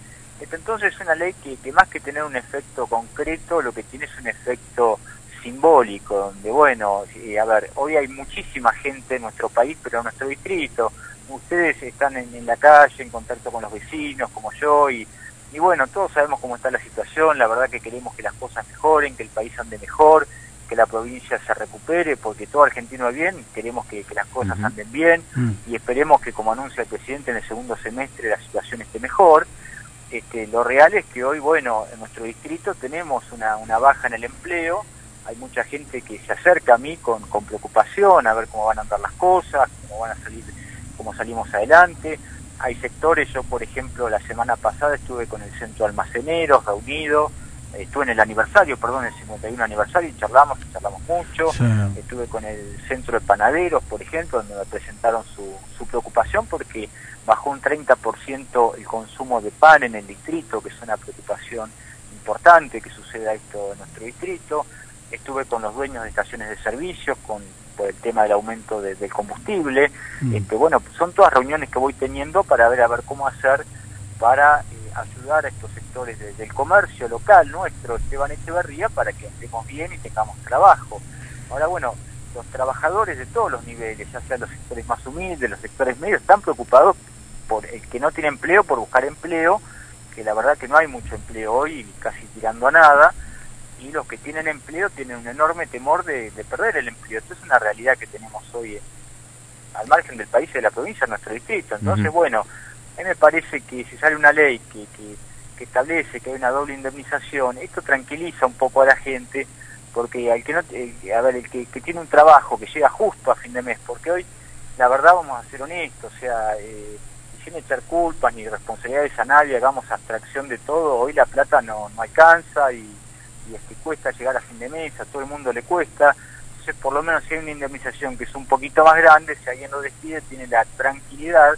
Este, Entonces es una ley que, que más que tener un efecto concreto, lo que tiene es un efecto simbólico, donde, bueno, eh, a ver, hoy hay muchísima gente en nuestro país, pero en nuestro distrito, ustedes están en, en la calle, en contacto con los vecinos, como yo, y, y bueno, todos sabemos cómo está la situación, la verdad que queremos que las cosas mejoren, que el país ande mejor, que la provincia se recupere, porque todo argentino es bien, queremos que, que las cosas anden bien, Mm. y esperemos que, como anuncia el presidente, en el segundo semestre la situación esté mejor. Este, lo real es que hoy, bueno, en nuestro distrito tenemos una, una baja en el empleo, hay mucha gente que se acerca a mí con, con preocupación a ver cómo van a andar las cosas, cómo van a salir, cómo salimos adelante. Hay sectores, yo por ejemplo la semana pasada estuve con el centro de almaceneros reunido, estuve en el aniversario, perdón, el 51 aniversario y charlamos, charlamos mucho. Sí. Estuve con el centro de panaderos, por ejemplo, donde me presentaron su, su preocupación porque bajó un 30% el consumo de pan en el distrito, que es una preocupación importante que suceda esto en nuestro distrito. Estuve con los dueños de estaciones de servicios con por el tema del aumento de- del combustible. Mm. Este, bueno, son todas reuniones que voy teniendo para ver a ver cómo hacer para eh, ayudar a estos sectores de- del comercio local nuestro, Esteban Echeverría, para que estemos bien y tengamos trabajo. Ahora, bueno, los trabajadores de todos los niveles, ya sean los sectores más humildes, los sectores medios, están preocupados por el que no tiene empleo, por buscar empleo, que la verdad que no hay mucho empleo hoy, casi tirando a nada, y los que tienen empleo tienen un enorme temor de, de perder el empleo. Esto es una realidad que tenemos hoy en- al margen del país y de la provincia, en nuestro distrito. Entonces, bueno, a mí me parece que si sale una ley que, que, que establece que hay una doble indemnización, esto tranquiliza un poco a la gente, porque al que no, el- a ver, el que, que tiene un trabajo que llega justo a fin de mes, porque hoy, la verdad, vamos a ser honestos, o sea, eh, sin echar culpas ni responsabilidades a nadie, hagamos abstracción de todo, hoy la plata no, no alcanza y, y este, cuesta llegar a fin de mes, a todo el mundo le cuesta, entonces por lo menos si hay una indemnización que es un poquito más grande, si alguien lo despide, tiene la tranquilidad,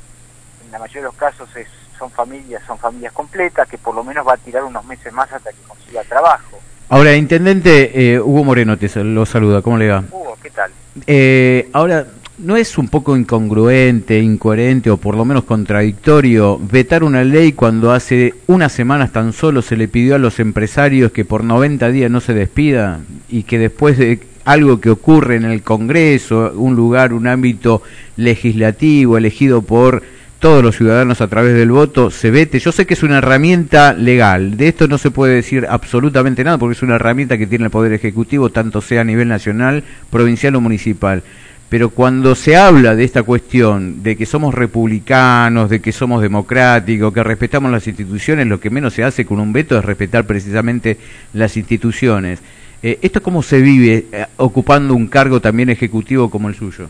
en la mayoría de los casos es, son familias, son familias completas, que por lo menos va a tirar unos meses más hasta que consiga trabajo. Ahora, intendente eh, Hugo Moreno te lo saluda, ¿cómo le va? Hugo, ¿qué tal? Eh, ahora, ¿no es un poco incongruente, incoherente o por lo menos contradictorio vetar una ley cuando hace unas semanas tan solo se le pidió a los empresarios que por 90 días no se despida y que después de algo que ocurre en el Congreso, un lugar, un ámbito legislativo elegido por todos los ciudadanos a través del voto se vete. Yo sé que es una herramienta legal, de esto no se puede decir absolutamente nada porque es una herramienta que tiene el Poder Ejecutivo, tanto sea a nivel nacional, provincial o municipal. Pero cuando se habla de esta cuestión, de que somos republicanos, de que somos democráticos, que respetamos las instituciones, lo que menos se hace con un veto es respetar precisamente las instituciones. Eh, ¿Esto cómo se vive eh, ocupando un cargo también ejecutivo como el suyo?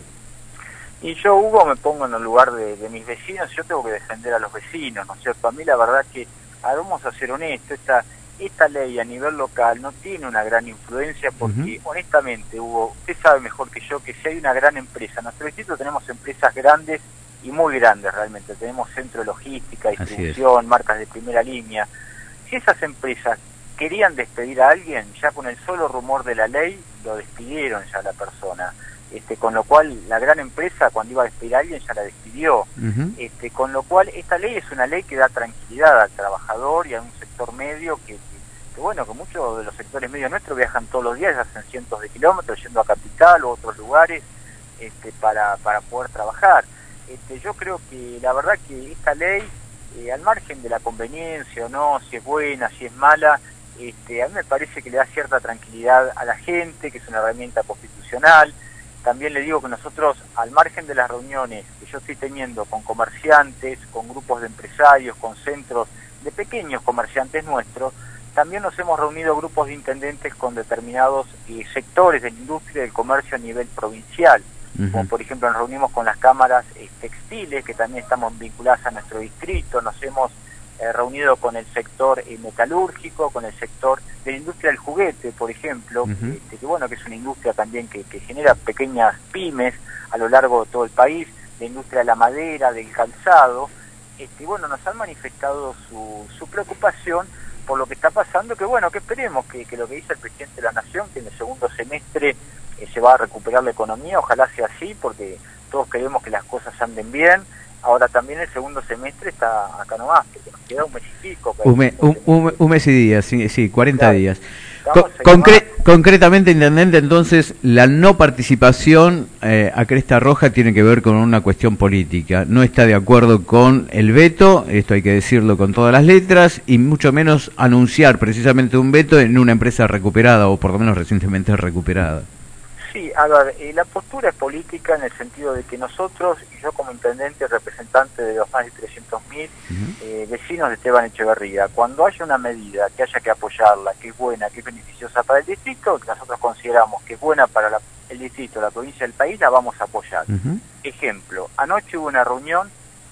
Y yo, Hugo, me pongo en el lugar de, de mis vecinos, yo tengo que defender a los vecinos, ¿no es cierto? A mí la verdad que, vamos a ser honestos, esta, esta ley a nivel local no tiene una gran influencia porque, honestamente, Hugo, usted sabe mejor que yo que si hay una gran empresa, en nuestro distrito tenemos empresas grandes y muy grandes realmente, tenemos centro de logística, distribución, marcas de primera línea. Si esas empresas querían despedir a alguien, ya con el solo rumor de la ley, lo despidieron ya a la persona. Este, con lo cual la gran empresa cuando iba a despedir a alguien ya la despidió. Este, con lo cual esta ley es una ley que da tranquilidad al trabajador y a un sector medio que, bueno, que muchos de los sectores medios nuestros viajan todos los días, hacen cientos de kilómetros yendo a Capital o otros lugares este, para, para poder trabajar. Este, yo creo que la verdad que esta ley, eh, al margen de la conveniencia o no, si es buena, si es mala, este, a mí me parece que le da cierta tranquilidad a la gente, que es una herramienta constitucional. También le digo que nosotros, al margen de las reuniones que yo estoy teniendo con comerciantes, con grupos de empresarios, con centros de pequeños comerciantes nuestros, también nos hemos reunido grupos de intendentes con determinados eh, sectores de la industria y del comercio a nivel provincial. Como por ejemplo nos reunimos con las cámaras eh, textiles, que también estamos vinculadas a nuestro distrito, nos hemos eh, reunido con el sector eh, metalúrgico, con el sector de la industria del juguete, por ejemplo, este, que bueno, que es una industria también que, que genera pequeñas pymes a lo largo de todo el país, la industria de la madera, del calzado, este, bueno, nos han manifestado su, su preocupación por lo que está pasando, que bueno, que esperemos que, que lo que dice el presidente de la Nación, que en el segundo semestre eh, se va a recuperar la economía, ojalá sea así, porque todos queremos que las cosas anden bien. Ahora también el segundo semestre está acá nomás, porque nos queda un mes y pico. Un, un- un- mes y días, sí, sí 40 Claro. días. Concre- concretamente, intendente, entonces, la no participación eh, a Cresta Roja tiene que ver con una cuestión política. No está de acuerdo con el veto, esto hay que decirlo con todas las letras, y mucho menos anunciar precisamente un veto en una empresa recuperada, o por lo menos recientemente recuperada. Sí, a ver, eh, la postura es política en el sentido de que nosotros, y yo como intendente representante de los más de 300.000 eh, vecinos de Esteban Echeverría, cuando haya una medida que haya que apoyarla, que es buena, que es beneficiosa para el distrito, que nosotros consideramos que es buena para la- el distrito, la provincia del país, la vamos a apoyar. Ejemplo, anoche hubo una reunión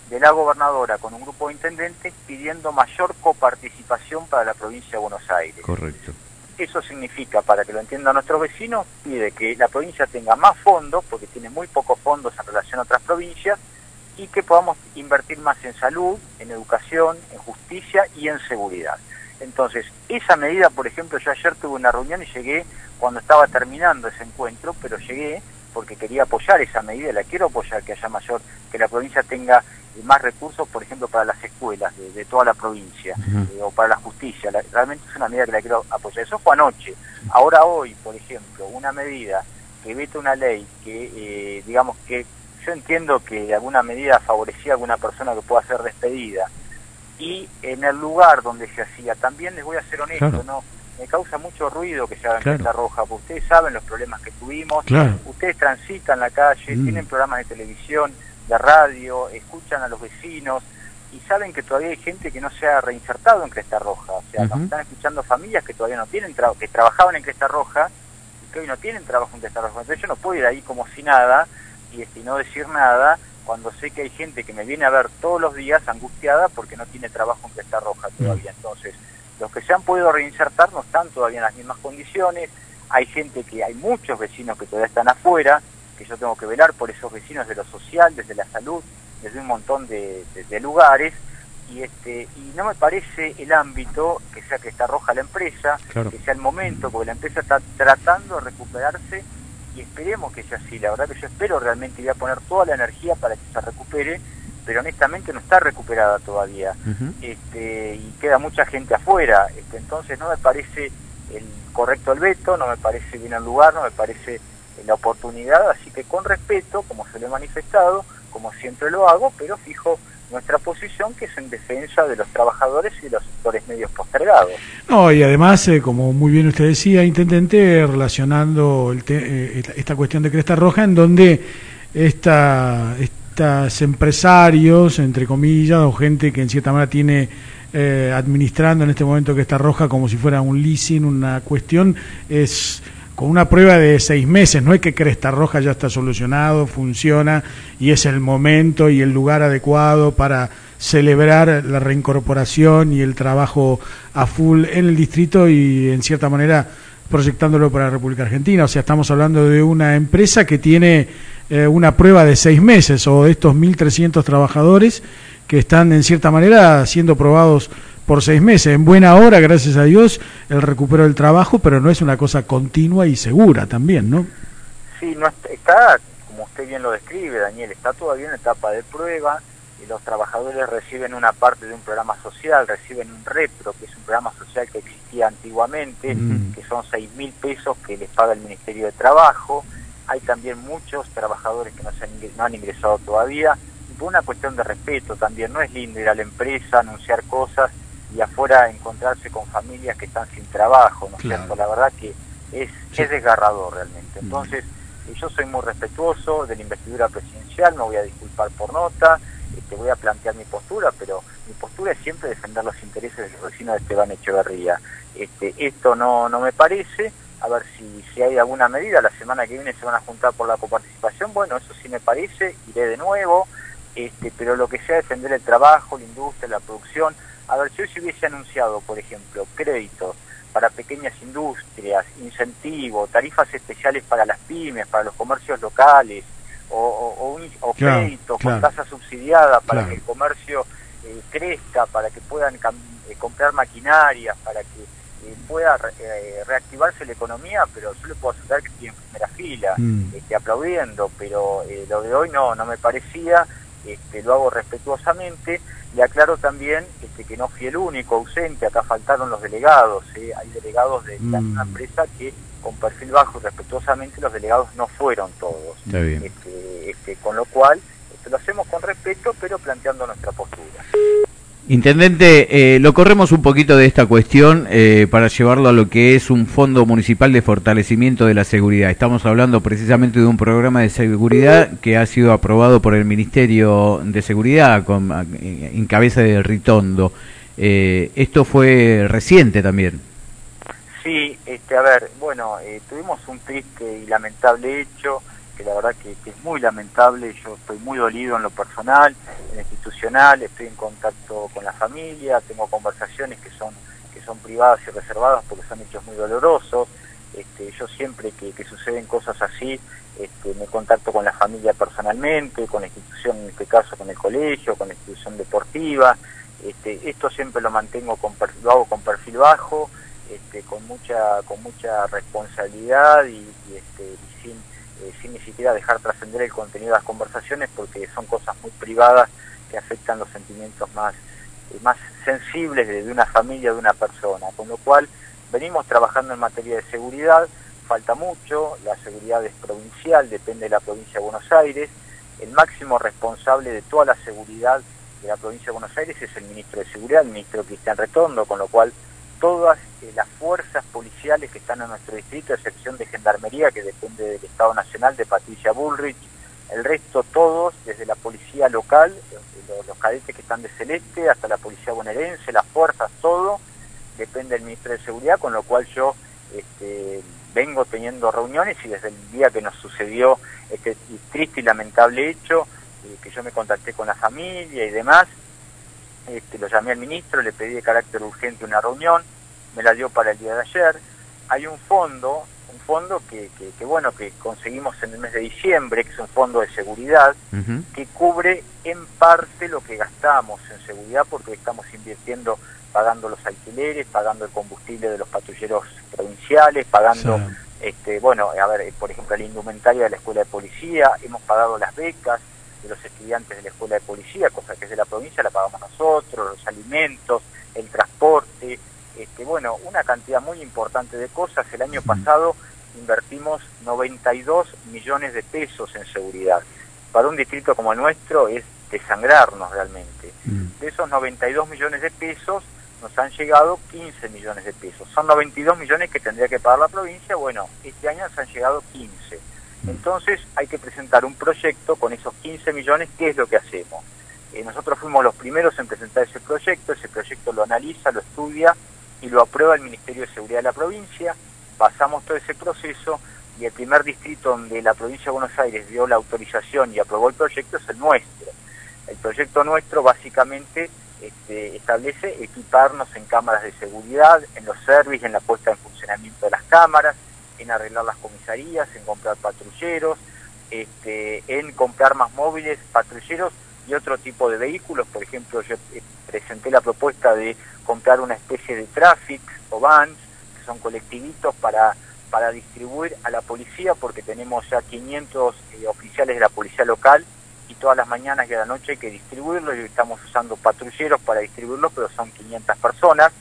de la gobernadora con un grupo de intendentes pidiendo mayor coparticipación para la provincia de Buenos Aires. Correcto. Eso significa, para que lo entiendan nuestros vecinos, pide que la provincia tenga más fondos, porque tiene muy pocos fondos en relación a otras provincias, y que podamos invertir más en salud, en educación, en justicia y en seguridad. Entonces, esa medida, por ejemplo, yo ayer tuve una reunión y llegué cuando estaba terminando ese encuentro, pero llegué porque quería apoyar esa medida, la quiero apoyar, que haya mayor, que la provincia tenga más recursos, por ejemplo, para las escuelas de, de toda la provincia, eh, o para la justicia. La- realmente es una medida que la quiero apoyar. Eso fue anoche. Ahora hoy, por ejemplo, una medida que vete una ley que, eh, digamos que yo entiendo que de alguna medida favorecía a alguna persona que pueda ser despedida, y en el lugar donde se hacía, también les voy a ser honesto, Claro. no me causa mucho ruido que se haga en Claro. Cresta Roja, porque ustedes saben los problemas que tuvimos, Claro. ustedes transitan la calle, Mm. tienen programas de televisión, de radio, escuchan a los vecinos y saben que todavía hay gente que no se ha reinsertado en Cresta Roja, o sea, nos están escuchando familias que todavía no tienen trabajo, que trabajaban en Cresta Roja y que hoy no tienen trabajo en Cresta Roja. Entonces yo no puedo ir ahí como si nada y, este, y no decir nada cuando sé que hay gente que me viene a ver todos los días angustiada porque no tiene trabajo en Cresta Roja todavía. Entonces, los que se han podido reinsertar no están todavía en las mismas condiciones, hay gente que, hay muchos vecinos que todavía están afuera, que yo tengo que velar por esos vecinos de lo social, desde la salud, desde un montón de, de- de lugares, y este y no me parece el ámbito que sea que está roja la empresa, Claro. que sea el momento, porque la empresa está tratando de recuperarse y esperemos que sea así. La verdad que yo espero realmente y voy a poner toda la energía para que se recupere, pero honestamente no está recuperada todavía este, y queda mucha gente afuera. Este, entonces no me parece el correcto el veto, no me parece bien el lugar, no me parece la oportunidad, así que con respeto, como se lo he manifestado, como siempre lo hago, pero fijo nuestra posición que es en defensa de los trabajadores y de los sectores medios postergados. No, y además, eh, como muy bien usted decía, intendente, relacionando el te- eh, esta- esta cuestión de Cresta Roja, en donde esta, estos empresarios, entre comillas, o gente que en cierta manera tiene eh, administrando en este momento Cresta Roja como si fuera un leasing, una cuestión, es con una prueba de seis meses, no es que Cresta Roja ya está solucionado, funciona y es el momento y el lugar adecuado para celebrar la reincorporación y el trabajo a full en el distrito y en cierta manera proyectándolo para la República Argentina. O sea, estamos hablando de una empresa que tiene eh, una prueba de seis meses o de estos 1.300 trabajadores que están en cierta manera siendo probados por seis meses. En buena hora, gracias a Dios, el recupero del trabajo, pero no es una cosa continua y segura también, ¿no? Sí, no est- está, como usted bien lo describe, Daniel, está todavía en etapa de prueba y los trabajadores reciben una parte de un programa social, reciben un repro, que es un programa social que existía antiguamente, Mm. que son seis mil pesos que les paga el Ministerio de Trabajo. Hay también muchos trabajadores que no, se han, no han ingresado todavía. Por una cuestión de respeto también, no es lindo ir a la empresa, anunciar cosas y afuera encontrarse con familias que están sin trabajo, ¿no es Claro. cierto? La verdad que es, es desgarrador realmente. Entonces, eh, yo soy muy respetuoso de la investidura presidencial, me voy a disculpar por nota, este, voy a plantear mi postura, pero mi postura es siempre defender los intereses de los vecinos de Esteban Echeverría. Este, esto no, no me parece, a ver si, si hay alguna medida, la semana que viene se van a juntar por la coparticipación, bueno, eso sí me parece, iré de nuevo, este, pero lo que sea defender el trabajo, la industria, la producción, a ver, si hoy se hubiese anunciado, por ejemplo, créditos para pequeñas industrias, incentivos, tarifas especiales para las pymes, para los comercios locales, o, o, o un- o Claro, créditos claro. con tasa subsidiada para Claro. que el comercio eh, crezca, para que puedan eh, comprar maquinaria, para que eh, pueda re- eh, reactivarse la economía, pero yo le puedo asegurar que estoy en primera fila, Mm. este, aplaudiendo, pero eh, lo de hoy no, no me parecía, este, lo hago respetuosamente y aclaro también este, que no fui el único ausente, acá faltaron los delegados, ¿eh? hay delegados de la Mm. misma empresa que con perfil bajo y respetuosamente los delegados no fueron todos. Este, este, con lo cual este, lo hacemos con respeto, pero planteando nuestra postura. Intendente, eh, lo corremos un poquito de esta cuestión eh, para llevarlo a lo que es un fondo municipal de fortalecimiento de la seguridad. Estamos hablando precisamente de un programa de seguridad que ha sido aprobado por el Ministerio de Seguridad con, en cabeza de Ritondo. Eh, esto fue reciente también. Sí, este, a ver, bueno, eh, tuvimos un triste y lamentable hecho que la verdad que, es muy lamentable, yo estoy muy dolido en lo personal, en lo institucional, estoy en contacto con la familia, tengo conversaciones que son que son privadas y reservadas porque son hechos muy dolorosos, este, yo siempre que, suceden cosas así, este, me contacto con la familia personalmente, con la institución, en este caso con el colegio, con la institución deportiva, este, esto siempre lo mantengo con, lo hago con perfil bajo, este, con mucha con mucha responsabilidad y, y, este, eh, sin ni siquiera dejar trascender el contenido de las conversaciones porque son cosas muy privadas que afectan los sentimientos más, eh, más sensibles de, de, una familia, de una persona. Con lo cual venimos trabajando en materia de seguridad, falta mucho, la seguridad es provincial, depende de la provincia de Buenos Aires, el máximo responsable de toda la seguridad de la provincia de Buenos Aires es el ministro de Seguridad, el ministro Cristian Retondo, con lo cual todas eh, las fuerzas policiales que están en nuestro distrito, excepción de Gendarmería, que depende del Estado Nacional, de Patricia Bullrich, el resto todos, desde la policía local, los, los cadetes que están de Celeste, hasta la policía bonaerense, las fuerzas, todo, depende del Ministro de Seguridad, con lo cual yo este, vengo teniendo reuniones y desde el día que nos sucedió este triste y lamentable hecho, eh, que yo me contacté con la familia y demás, este, lo llamé al ministro, le pedí de carácter urgente una reunión, me la dio para el día de ayer. Hay un fondo, un fondo que, que, que bueno, que conseguimos en el mes de diciembre, que es un fondo de seguridad, uh -huh. que cubre en parte lo que gastamos en seguridad, porque estamos invirtiendo, pagando los alquileres, pagando el combustible de los patrulleros provinciales, pagando, sí. este, bueno, a ver, por ejemplo, la indumentaria de la escuela de policía, hemos pagado las becas, de los estudiantes de la escuela de policía, cosa que es de la provincia, la pagamos nosotros, los alimentos, el transporte, este, bueno, una cantidad muy importante de cosas. El año pasado invertimos 92 millones de pesos en seguridad. Para un distrito como el nuestro es desangrarnos realmente. De esos 92 millones de pesos nos han llegado 15 millones de pesos. Son 92 millones que tendría que pagar la provincia, bueno, este año nos han llegado 15 entonces hay que presentar un proyecto con esos 15 millones, ¿qué es lo que hacemos? Eh, nosotros fuimos los primeros en presentar ese proyecto, ese proyecto lo analiza, lo estudia y lo aprueba el Ministerio de Seguridad de la provincia, pasamos todo ese proceso y el primer distrito donde la provincia de Buenos Aires dio la autorización y aprobó el proyecto es el nuestro. El proyecto nuestro básicamente este, establece equiparnos en cámaras de seguridad, en los servicios, en la puesta en funcionamiento de las cámaras, en arreglar las comisarías, en comprar patrulleros, este, en comprar más móviles, patrulleros y otro tipo de vehículos. Por ejemplo, yo eh, presenté la propuesta de comprar una especie de traffic o vans, que son colectivitos para, para distribuir a la policía, porque tenemos ya 500 eh, oficiales de la policía local y todas las mañanas y a la noche hay que distribuirlos y estamos usando patrulleros para distribuirlos, pero son 500 personas.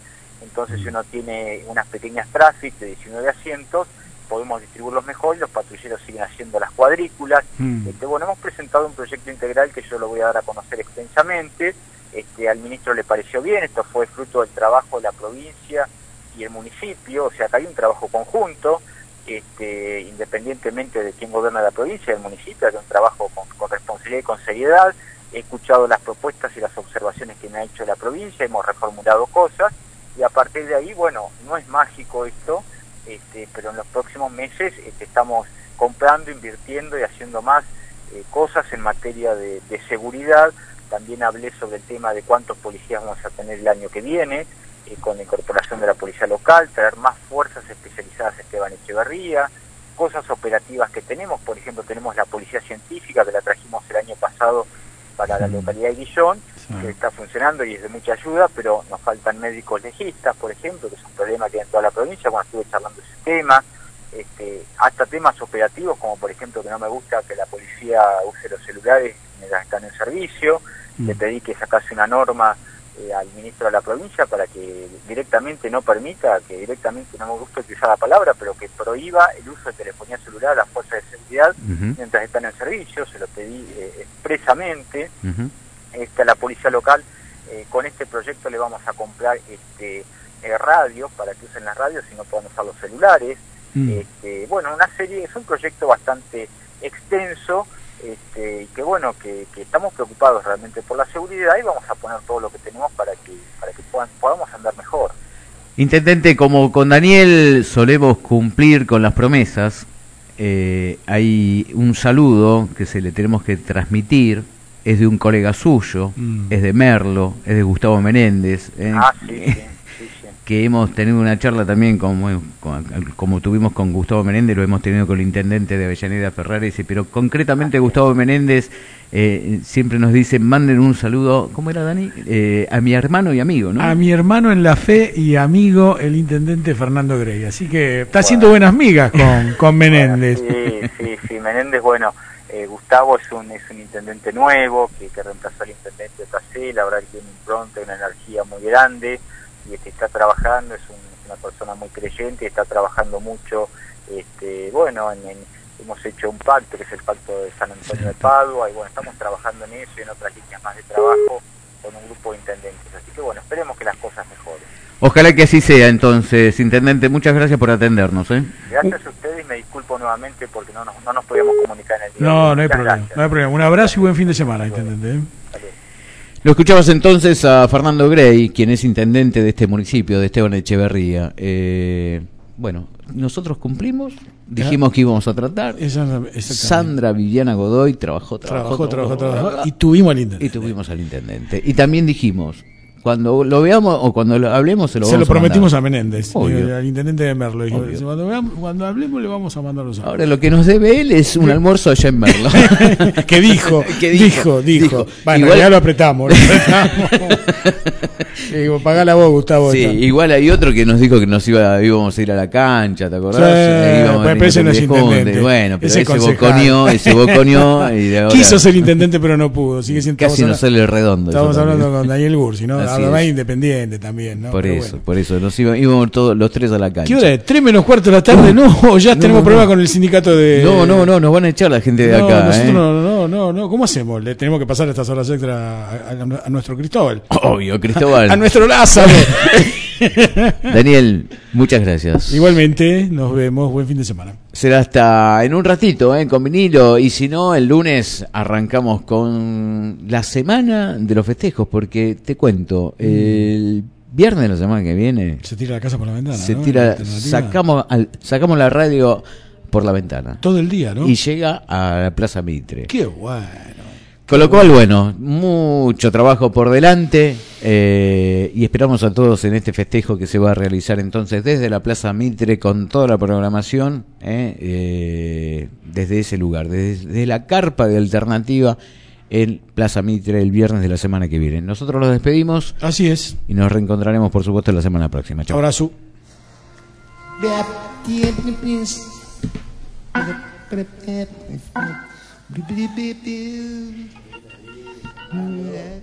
Entonces, si uno tiene unas pequeñas traffic de 19 asientos, podemos distribuirlos mejor y los patrulleros siguen haciendo las cuadrículas. Mm. Este, bueno, hemos presentado un proyecto integral que yo lo voy a dar a conocer extensamente. Este, al ministro le pareció bien, esto fue fruto del trabajo de la provincia y el municipio, o sea que hay un trabajo conjunto, este, independientemente de quién gobierna la provincia y el municipio, hay un trabajo con, con responsabilidad y con seriedad. He escuchado las propuestas y las observaciones que me ha hecho la provincia, hemos reformulado cosas y a partir de ahí, bueno, no es mágico esto, este, pero en los próximos meses este, estamos comprando, invirtiendo y haciendo más eh, cosas en materia de, de, seguridad. También hablé sobre el tema de cuántos policías vamos a tener el año que viene, eh, con la incorporación de la policía local, traer más fuerzas especializadas a Esteban Echeverría, cosas operativas que tenemos, por ejemplo, tenemos la policía científica que la trajimos el año pasado para la localidad de Guillón, que está funcionando y es de mucha ayuda, pero nos faltan médicos legistas, por ejemplo, que es un problema que hay en toda la provincia, bueno, estuve charlando ese tema, este, hasta temas operativos, como por ejemplo que no me gusta que la policía use los celulares mientras están en servicio, mm. le pedí que sacase una norma eh, al ministro de la provincia para que directamente no permita, que directamente no me gusta utilizar la palabra, pero que prohíba el uso de telefonía celular a las fuerzas de seguridad mientras están en servicio, se lo pedí eh, expresamente. Esta, la policía local eh, con este proyecto le vamos a comprar este, eh, radios para que usen las radios y no puedan usar los celulares. Mm. Este, bueno, una serie, es un proyecto bastante extenso este, y que bueno, que, que estamos preocupados realmente por la seguridad y vamos a poner todo lo que tenemos para que, para que puedan, podamos andar mejor. Intendente, como con Daniel solemos cumplir con las promesas, eh, hay un saludo que se le tenemos que transmitir, es de un colega suyo, Mm. es de Merlo, es de Gustavo Menéndez, eh, Ah, sí, sí, sí, sí. que hemos tenido una charla también como, con- como tuvimos con Gustavo Menéndez, lo hemos tenido con el intendente de Avellaneda Ferrari, dice, pero concretamente Gustavo Menéndez eh, siempre nos dice, manden un saludo, ¿cómo era Dani? Eh, a mi hermano y amigo, ¿no? A mi hermano en la fe y amigo el intendente Fernando Grey. Así que está haciendo buenas migas con, con Menéndez. Bueno, sí, sí, sí, Menéndez, bueno, eh, Gustavo es un, es un intendente nuevo que, reemplazó al intendente Tacé, la verdad que tiene un impronta, una energía muy grande y este, está trabajando, es, un- una persona muy creyente, está trabajando mucho, este, bueno, en, en- hemos hecho un pacto, que es el pacto de San Antonio de Padua, y bueno, estamos trabajando en eso y en otras líneas más de trabajo con un grupo de intendentes, así que bueno, esperemos que las cosas mejoren. Ojalá que así sea entonces, intendente, muchas gracias por atendernos. ¿eh? Gracias a ustedes y me disculpo nuevamente porque no nos, no nos podíamos comunicar en el día. de No, no hay problema. gracias. No hay problema. Un abrazo y buen fin de semana, intendente. ¿eh? Lo escuchabas entonces a Fernando Grey, quien es intendente de este municipio, de Esteban Echeverría. Eh, bueno, nosotros cumplimos, dijimos que íbamos a tratar. Sandra Viviana Godoy trabajó, trabajó, Trabajó, trabajó, trabajó. Y tuvimos al intendente. y tuvimos al intendente. Y también dijimos, cuando lo veamos o cuando lo hablemos se lo Se vamos lo prometimos a. Menéndez, eh, al intendente de Merlo. Obvio. cuando, veamos- cuando hablemos le vamos a mandar los Ahora lo que nos debe él es un almuerzo allá en Merlo. que dijo, Que dijo, dijo, dijo. Bueno, Igual- ya lo apretamos. Lo apretamos. Digo, pagala vos, Gustavo. Sí, igual hay otro que nos dijo que nos iba, íbamos a ir a la cancha, ¿te acordás? Sí, íbamos pero ese no es intendente. Bueno, pero Ese ese, boconeó, ese boconeó y de ahora Quiso ser intendente, pero no pudo. Sigue siendo, casi estamos sale redondo. estamos hablando con Daniel Bursi, ¿no? Es. independiente también, ¿no? Por Pero eso, bueno. por eso, nos iba- íbamos todos los tres a la cancha. ¿Qué hora es? ¿Tres menos cuarto de la tarde? No, ya No, tenemos no, problemas no. con el sindicato de. No, no, no, nos van a echar la gente de No, acá. nosotros ¿eh? no, no, no, no. ¿Cómo hacemos? Le tenemos que pasar estas horas extra a, a- a nuestro Cristóbal. Obvio, Cristóbal. A nuestro Lázaro. Daniel, muchas gracias. Igualmente, nos vemos. Buen fin de semana. Será hasta en un ratito, ¿eh? con vinilo. Y si no, el lunes arrancamos con la semana de los festejos, porque te cuento, el viernes de la semana que viene Se tira la casa por la ventana. se tira, sacamos, al- sacamos la radio por la ventana Todo el día, ¿no? y llega a la Plaza Mitre. Qué bueno. Con lo cual, bueno, mucho trabajo por delante eh, y esperamos a todos en este festejo que se va a realizar entonces desde la Plaza Mitre con toda la programación, eh, eh, desde ese lugar, desde, desde la carpa de alternativa en Plaza Mitre el viernes de la semana que viene. Nosotros los despedimos Así es. y nos reencontraremos por supuesto la semana próxima. Chao. Abrazo.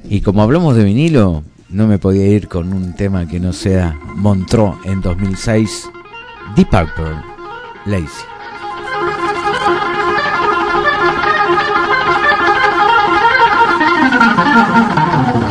Y como hablamos de vinilo, no me podía ir con un tema que no sea Montreux en 2006, Deep Purple, Lazy.